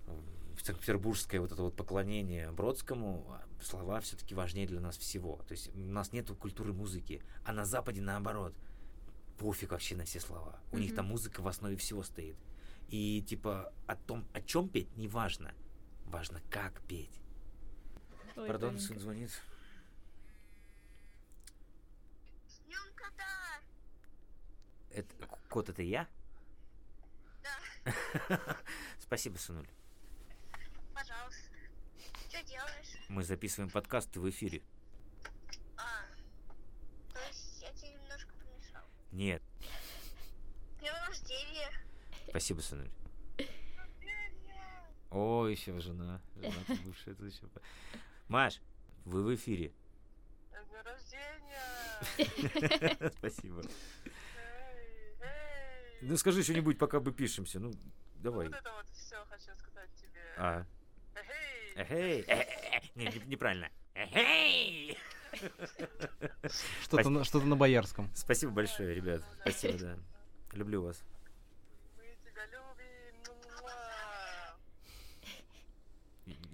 э, санкт-петербургское вот это вот поклонение Бродскому, а, слова все-таки важнее для нас всего. То есть у нас нет культуры музыки, а на Западе наоборот. Пофиг вообще на все слова. У них Мгм. там музыка в основе всего стоит. И типа о том, о чем петь, не важно. Важно, как петь. Ой, Пардон, Танька. сын звонит. С днем кота! Это, кот, это я? Да, Спасибо, сынуль. пожалуйста. Что делаешь? Мы записываем подкаст, ты в эфире. А, то есть я тебе немножко помешал. Нет, С Днем рождения! спасибо, сынуль. О, еще жена. Жена ты бывшая, это еще Маш, вы в эфире. С Днем рождения! Спасибо. Ну скажи что-нибудь, пока мы пишемся. Ну, давай. Вот это вот все хочу сказать тебе. А. Эй! Эхей. Э-э-э. Не, не- неправильно. Эхей. Что-то, на, что-то на боярском. Спасибо большое, ребят. Спасибо, да. Люблю вас. Мы тебя любим! Муа!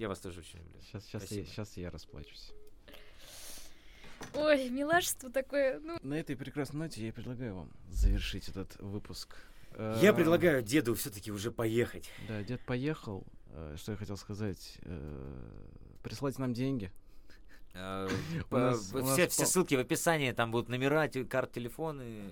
Я вас тоже очень люблю. Сейчас, сейчас, я, сейчас я расплачусь. Ой, милашество такое, ну, На этой прекрасной ноте я предлагаю вам завершить этот выпуск. Я Э, предлагаю деду все-таки уже поехать. Да, дед поехал. Э, Что я хотел сказать? Э, Присылайте нам деньги. Все, ссылки в описании, там будут номера, те- карт, телефоны.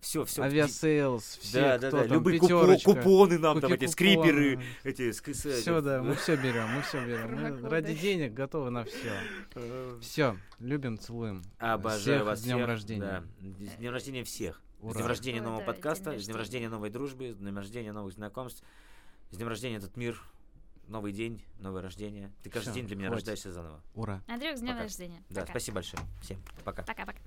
Все, все. Авиасейлс, все, Да, да, кто да. там, Любые купо- пятерочка, купоны нам, там эти скриперы, эти с- Все, да, мы все берем, мы все берем. Ради денег готовы на все. э, Все, любим, целуем. Обожаю Всех вас с днем рождения. Да. С днем рождения всех. С Ура. днем рождения нового подкаста, день с днем рождения. новой дружбы, с днем рождения новых знакомств, с днем рождения этот мир, новый день, новое рождение. Ты каждый Всё, день для меня хватит. рождаешься заново. Ура. Андрюх, с днем Пока. рождения. Да, Пока. спасибо большое. Всем пока. Пока-пока.